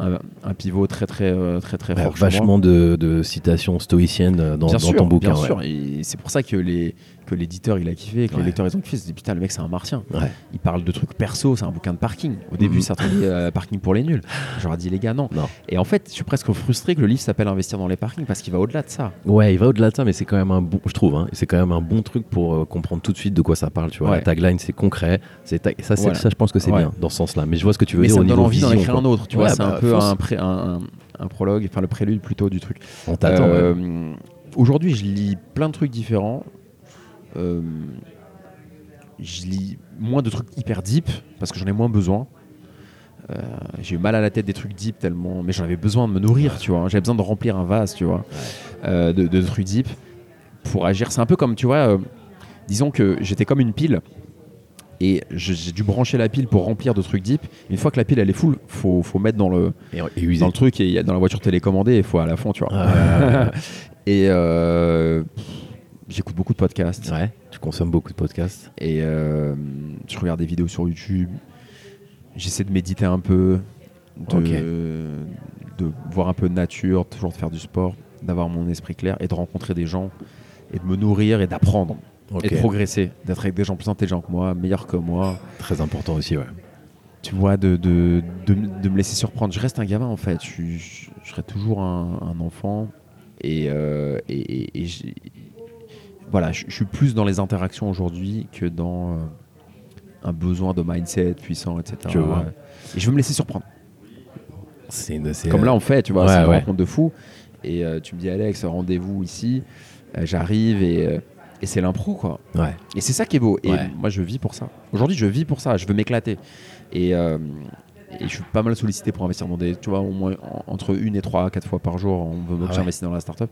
un, un pivot très très euh, très très Ouais, fort. vachement de, de citations stoïciennes dans, dans sûr, ton bouquin. bien ouais. sûr. Et c'est pour ça que les, que l'éditeur il a kiffé, que Ouais. les lecteurs ils ont kiffé. Ils se disent putain, le mec c'est un martien. Ouais. Il parle de trucs perso, c'est un bouquin de parking. Au début, Mhm. ça s'appelait euh, parking pour les nuls. J'aurais dit les gars, non. Non. Et en fait, je suis presque frustré que le livre s'appelle Investir dans les parkings parce qu'il va au-delà de ça. Ouais, il va au-delà de ça, mais c'est quand même un bon, je trouve, hein, c'est quand même un bon truc pour euh, comprendre tout de suite de quoi ça parle. Tu vois, Ouais. la tagline c'est concret, c'est ta- ça, Voilà. ça, je pense que c'est bien dans ce sens-là. Mais je vois ce que tu veux Mais dire ça au niveau envie d'en écrire un autre. Tu vois, c'est bah, un peu fonce. un, pré- un, prologue, enfin le prélude plutôt du truc. On t'attend. ouais. Euh, Aujourd'hui, je lis plein de trucs différents. Euh, je lis moins de trucs hyper deep parce que j'en ai moins besoin. Euh, j'ai eu mal à la tête des trucs deep tellement, mais j'en avais besoin de me nourrir, tu vois. J'avais besoin de remplir un vase, tu vois, euh, de, de trucs deep pour agir. C'est un peu comme, tu vois, euh, disons que j'étais comme une pile et j'ai dû brancher la pile pour remplir de trucs deep. Une fois que la pile elle est full, faut, faut mettre dans le, Et, et user. dans le truc et dans la voiture télécommandée, il faut à la fond, tu vois. Ah. Et j'écoute beaucoup de podcasts. Ouais, tu consommes beaucoup de podcasts. Et euh, je regarde des vidéos sur YouTube. J'essaie de méditer un peu, de, de voir un peu de nature, toujours de faire du sport, d'avoir mon esprit clair et de rencontrer des gens et de me nourrir et d'apprendre Ok. et de progresser, d'être avec des gens plus intelligents que moi, meilleurs que moi. Très important aussi, ouais. Tu vois, de, de, de, de me laisser surprendre. Je reste un gamin en fait. Je, suis- je, je serai toujours un, un enfant. Et, euh, et, et- et j'ai- voilà, je, je suis plus dans les interactions aujourd'hui que dans euh, un besoin de mindset puissant, etc. Je vois. Et je veux me laisser surprendre. Une- Comme là, on fait, tu vois, Ouais, c'est une ouais. rencontre de fou. Et euh, tu me dis, Alex, rendez-vous ici. Euh, J'arrive et, et c'est l'impro, quoi. Ouais. Et c'est ça qui est beau. Et moi, je vis pour ça. Aujourd'hui, je vis pour ça. Je veux m'éclater. Et, et je suis pas mal sollicité pour investir dans des. Tu vois, au moins en- entre une et trois, quatre fois par jour, on veut que Ah j'investisse dans la startup.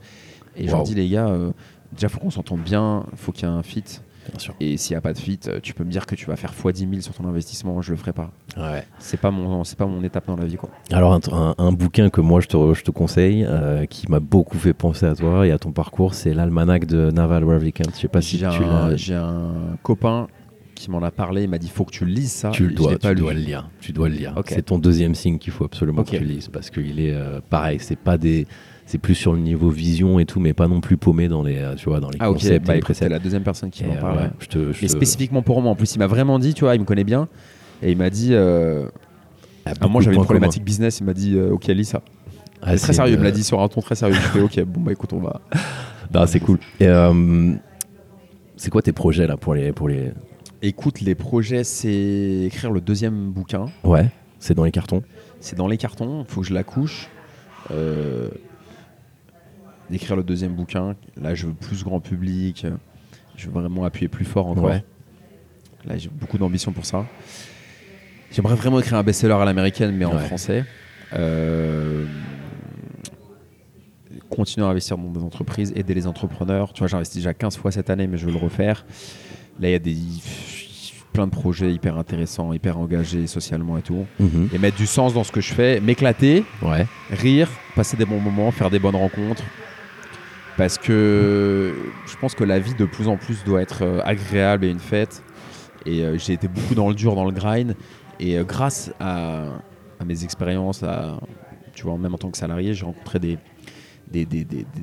Et je leur dis, les gars, euh, déjà, faut qu'on s'entende bien. faut qu'il y ait un fit. Bien sûr. Et s'il n'y a pas de fit, euh, tu peux me dire que tu vas faire x 10 000 sur ton investissement. Je le ferai pas. Ouais. C'est pas mon, c'est pas mon étape dans la vie, quoi. Alors un, un- un bouquin que moi je te, je te conseille, euh, qui m'a beaucoup fait penser à toi et à ton parcours, c'est l'almanach de Naval Ravikant. Je sais pas si J'ai tu un, l'as. j'ai un copain qui m'en a parlé. Il m'a dit, faut que tu lises ça. Tu le dois, tu dois le lire. Tu dois le lire. C'est ton deuxième signe qu'il faut absolument que tu lises parce qu'il est euh, pareil. C'est pas des, c'est plus sur le niveau vision et tout, mais pas non plus paumé dans les, euh, tu vois, dans les Ah ok, concepts. et bah les écoute, c'est la deuxième personne qui m'en parle. ouais, ouais. je te, je Mais te- spécifiquement pour moi. En plus, il m'a vraiment dit, tu vois, il me connaît bien. Et il m'a dit, euh, Ah, moi j'avais une problématique business, il m'a dit, euh, ok, lis ça. Ah, très c'est sérieux, il me l'a dit sur un ton très sérieux. Je fais, ok, bon bah écoute, on va. C'est cool. Euh, c'est quoi tes projets là pour les, pour les. Écoute, les projets, c'est écrire le deuxième bouquin. Ouais, c'est dans les cartons. C'est dans les cartons, il faut que je la couche. Euh, d'écrire le deuxième bouquin. Là, je veux plus grand public. Je veux vraiment appuyer plus fort encore. Ouais. Là, j'ai beaucoup d'ambition pour ça. J'aimerais vraiment écrire un best-seller à l'américaine, mais en Ouais. français. Euh, continuer à investir dans des entreprises, aider les entrepreneurs. Tu vois, j'ai investi déjà 15 fois cette année, mais je veux le refaire. Là, il y a des, plein de projets hyper intéressants, hyper engagés socialement et tout. Mhm. Et mettre du sens dans ce que je fais, m'éclater, Ouais. rire, passer des bons moments, faire des bonnes rencontres. Parce que je pense que la vie de plus en plus doit être euh, agréable et une fête. Et euh, j'ai été beaucoup dans le dur, dans le grind. Et euh, grâce à, mes expériences, tu vois, même en tant que salarié, j'ai rencontré des,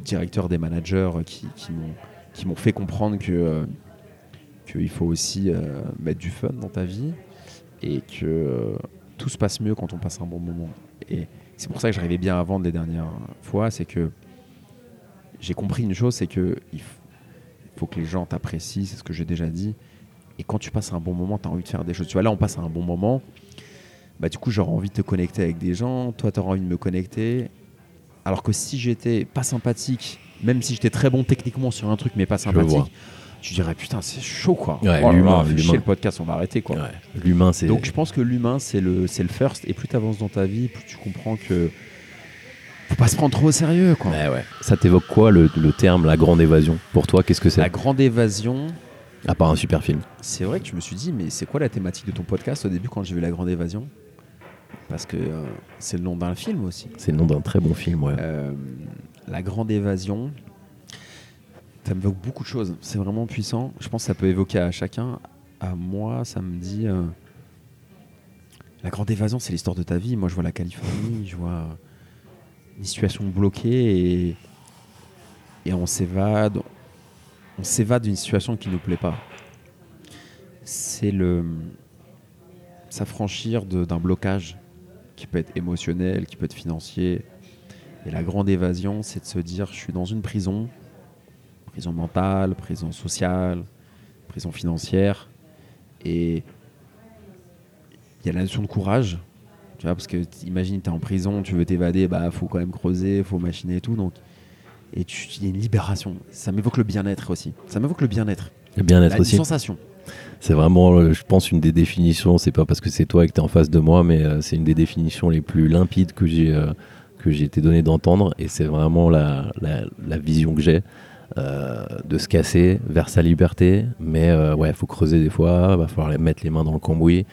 directeurs, des managers qui, m'ont fait comprendre que euh, qu'il faut aussi mettre du fun dans ta vie et que tout se passe mieux quand on passe un bon moment. Et c'est pour ça que j'arrivais bien à vendre les dernières fois, c'est que j'ai compris une chose, c'est que il faut que les gens t'apprécient, c'est ce que j'ai déjà dit. Et quand tu passes un bon moment, tu as envie de faire des choses. Tu vois, là, on passe un bon moment. Bah, du coup, j'aurais envie de te connecter avec des gens. Toi, tu auras envie de me connecter. Alors que si j'étais pas sympathique, même si j'étais très bon techniquement sur un truc, mais pas sympathique, tu dirais putain, c'est chaud quoi. Ouais, Oh l'humain, le podcast, on va arrêter quoi. Ouais. L'humain, c'est. Donc je pense que l'humain c'est le c'est le first et plus tu avances dans ta vie, plus tu comprends que faut pas se prendre trop au sérieux quoi. Ouais. Ça t'évoque quoi le, le terme la grande évasion? Pour toi, qu'est-ce que c'est? La grande évasion, À part un super film. c'est vrai que je me suis dit mais c'est quoi la thématique de ton podcast au début quand j'ai vu la grande évasion? Parce que euh, c'est le nom d'un film aussi. C'est le nom d'un très bon film, ouais. Euh, la grande évasion, ça m'évoque beaucoup de choses. C'est vraiment puissant. Je pense que ça peut évoquer à chacun. À moi, ça me dit. euh, la grande évasion, c'est l'histoire de ta vie. Moi, je vois la Californie, je vois une situation bloquée et, et on s'évade. on s'évade d'une situation qui nous plaît pas. C'est le s'affranchir d'un blocage qui peut être émotionnel, qui peut être financier. Et la grande évasion, c'est de se dire je suis dans une prison, prison mentale, prison sociale, prison financière, et il y a la notion de courage. Tu vois, parce que imagine, tu es en prison, tu veux t'évader, bah faut quand même creuser, faut machiner et tout. Donc, et tu- il y a une libération. Ça m'évoque le bien-être aussi. Ça m'évoque le bien-être. Le bien-être aussi. sensation. C'est vraiment, euh, je pense, une des définitions. C'est pas parce que c'est toi et que tu es en face de moi, mais euh, c'est une des définitions les plus limpides que j'ai euh, que j'ai été donné d'entendre. Et c'est vraiment la, la, la vision que j'ai euh, de se casser vers sa liberté. Mais ouais, faut creuser des fois. Va falloir mettre les mains dans le cambouis.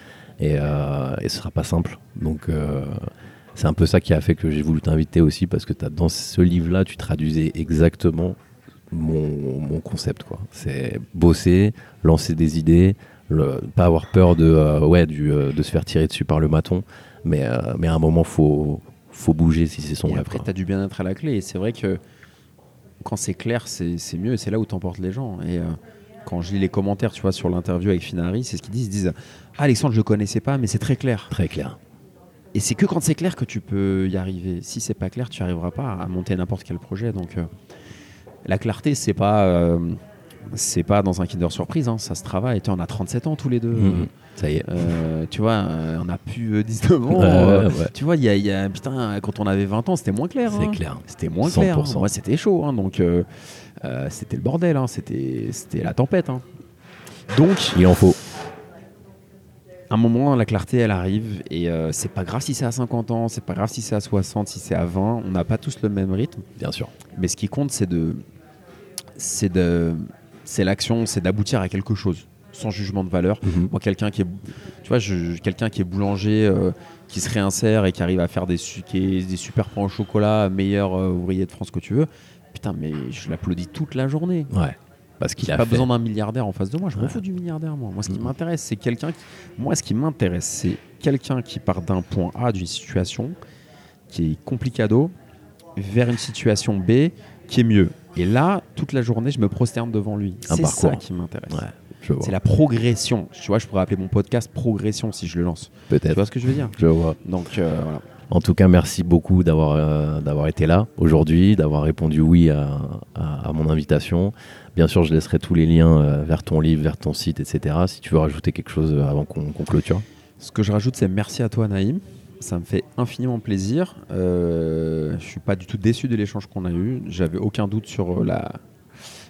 Et, euh, et ce sera pas simple. Donc euh, c'est un peu ça qui a fait que j'ai voulu t'inviter aussi parce que as, dans ce livre-là, tu traduisais exactement mon, mon concept quoi. C'est bosser, lancer des idées, le- pas avoir peur de euh, ouais du, euh, de se faire tirer dessus par le maton, mais mais à un moment faut faut bouger si c'est son Et rêve. après, quoi. tu as du bien-être à la clé. Et c'est vrai que quand c'est clair, c'est mieux. Et c'est là où t'emportes les gens. Et quand je lis les commentaires, tu vois, sur l'interview avec Finari, c'est ce qu'ils disent. Ils disent Ah, Alexandre, je le connaissais pas, mais c'est très clair. Très clair. Et c'est que quand c'est clair que tu peux y arriver. Si c'est pas clair, tu arriveras pas à monter n'importe quel projet. Donc, euh, la clarté, c'est pas. euh, c'est pas dans un Kinder Surprise, hein, ça se travaille. On a 37 ans tous les deux. Mhm. Ça y est. Euh, tu vois, euh, on a plus euh, 19 ans. Ouais, euh, ouais, ouais. Tu vois, il y a, il y a- putain, quand on avait 20 ans, c'était moins clair. C'est hein. clair. C'était moins clair. hein. 100%. Moi, c'était chaud. hein. donc, c'était le bordel. hein. C'était, c'était la tempête. Donc, Il en faut. à un moment, la clarté, elle arrive. Et c'est pas grave si c'est à 50 ans, c'est pas grave si c'est à 60, si c'est à 20. On n'a pas tous le même rythme. Bien sûr. Mais ce qui compte, c'est de, c'est de, c'est l'action, c'est d'aboutir à quelque chose, sans jugement de valeur. Mhm. Moi, quelqu'un qui est, tu vois, quelqu'un qui est boulanger, euh, qui se réinsère et qui arrive à faire des, qui est des super pains au chocolat, meilleur euh, ouvrier de France que tu veux. Putain, mais je l'applaudis toute la journée. Ouais. Parce qu'il a pas fait. besoin d'un milliardaire en face de moi. Je m'en Ouais. fous du milliardaire, moi. Moi, ce qui Mhm. m'intéresse, c'est quelqu'un. Qui... Moi, ce qui m'intéresse, c'est quelqu'un qui part d'un point A d'une situation qui est complicado vers une situation B qui est mieux. Et là, toute la journée, je me prosterne devant lui. C'est ça qui m'intéresse. Ouais. C'est la progression. Tu vois, je pourrais appeler mon podcast Progression si je le lance. Tu vois ce que je veux dire Je vois. Donc euh, voilà. En tout cas, merci beaucoup d'avoir euh, d'avoir été là aujourd'hui, d'avoir répondu oui à, à- à mon invitation. Bien sûr, je laisserai tous les liens euh, vers ton livre, vers ton site, etc. Si tu veux rajouter quelque chose avant qu'on clôture. Ce que je rajoute, c'est merci à toi, Naïm. Ça me fait infiniment plaisir. Je suis pas du tout déçu de l'échange qu'on a eu. J'avais aucun doute sur la,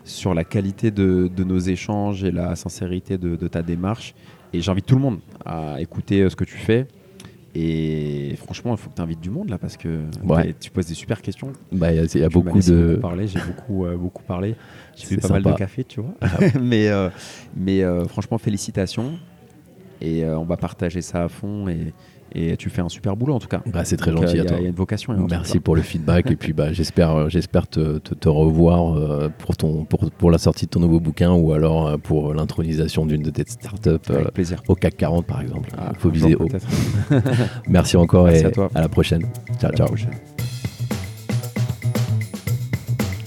sur la qualité de, de nos échanges et la sincérité de, de ta démarche. Et j'invite tout le monde à écouter euh, ce que tu fais. Et franchement, il faut que tu invites du monde là parce que Ouais. tu poses des super questions. Bah, Il y a, y a beaucoup de. parler, j'ai beaucoup, euh, beaucoup parlé. J'ai bu pas mal de café, tu vois. mais euh, mais euh, franchement, félicitations. Et on va partager ça à fond. Et, et tu fais un super boulot en tout cas. Bah, c'est très Donc, gentil euh, à il y a- toi. Il y a une vocation. un Merci pour le feedback et puis bah, j'espère euh, j'espère te, te, te revoir euh, pour, ton, pour, pour la sortie de ton nouveau bouquin ou alors euh, pour l'intronisation d'une de tes startups quoi. euh, Avec plaisir. au CAC 40 par exemple. Ah, Il faut viser haut. Merci encore Merci et à toi. à la prochaine. Ciao À ciao.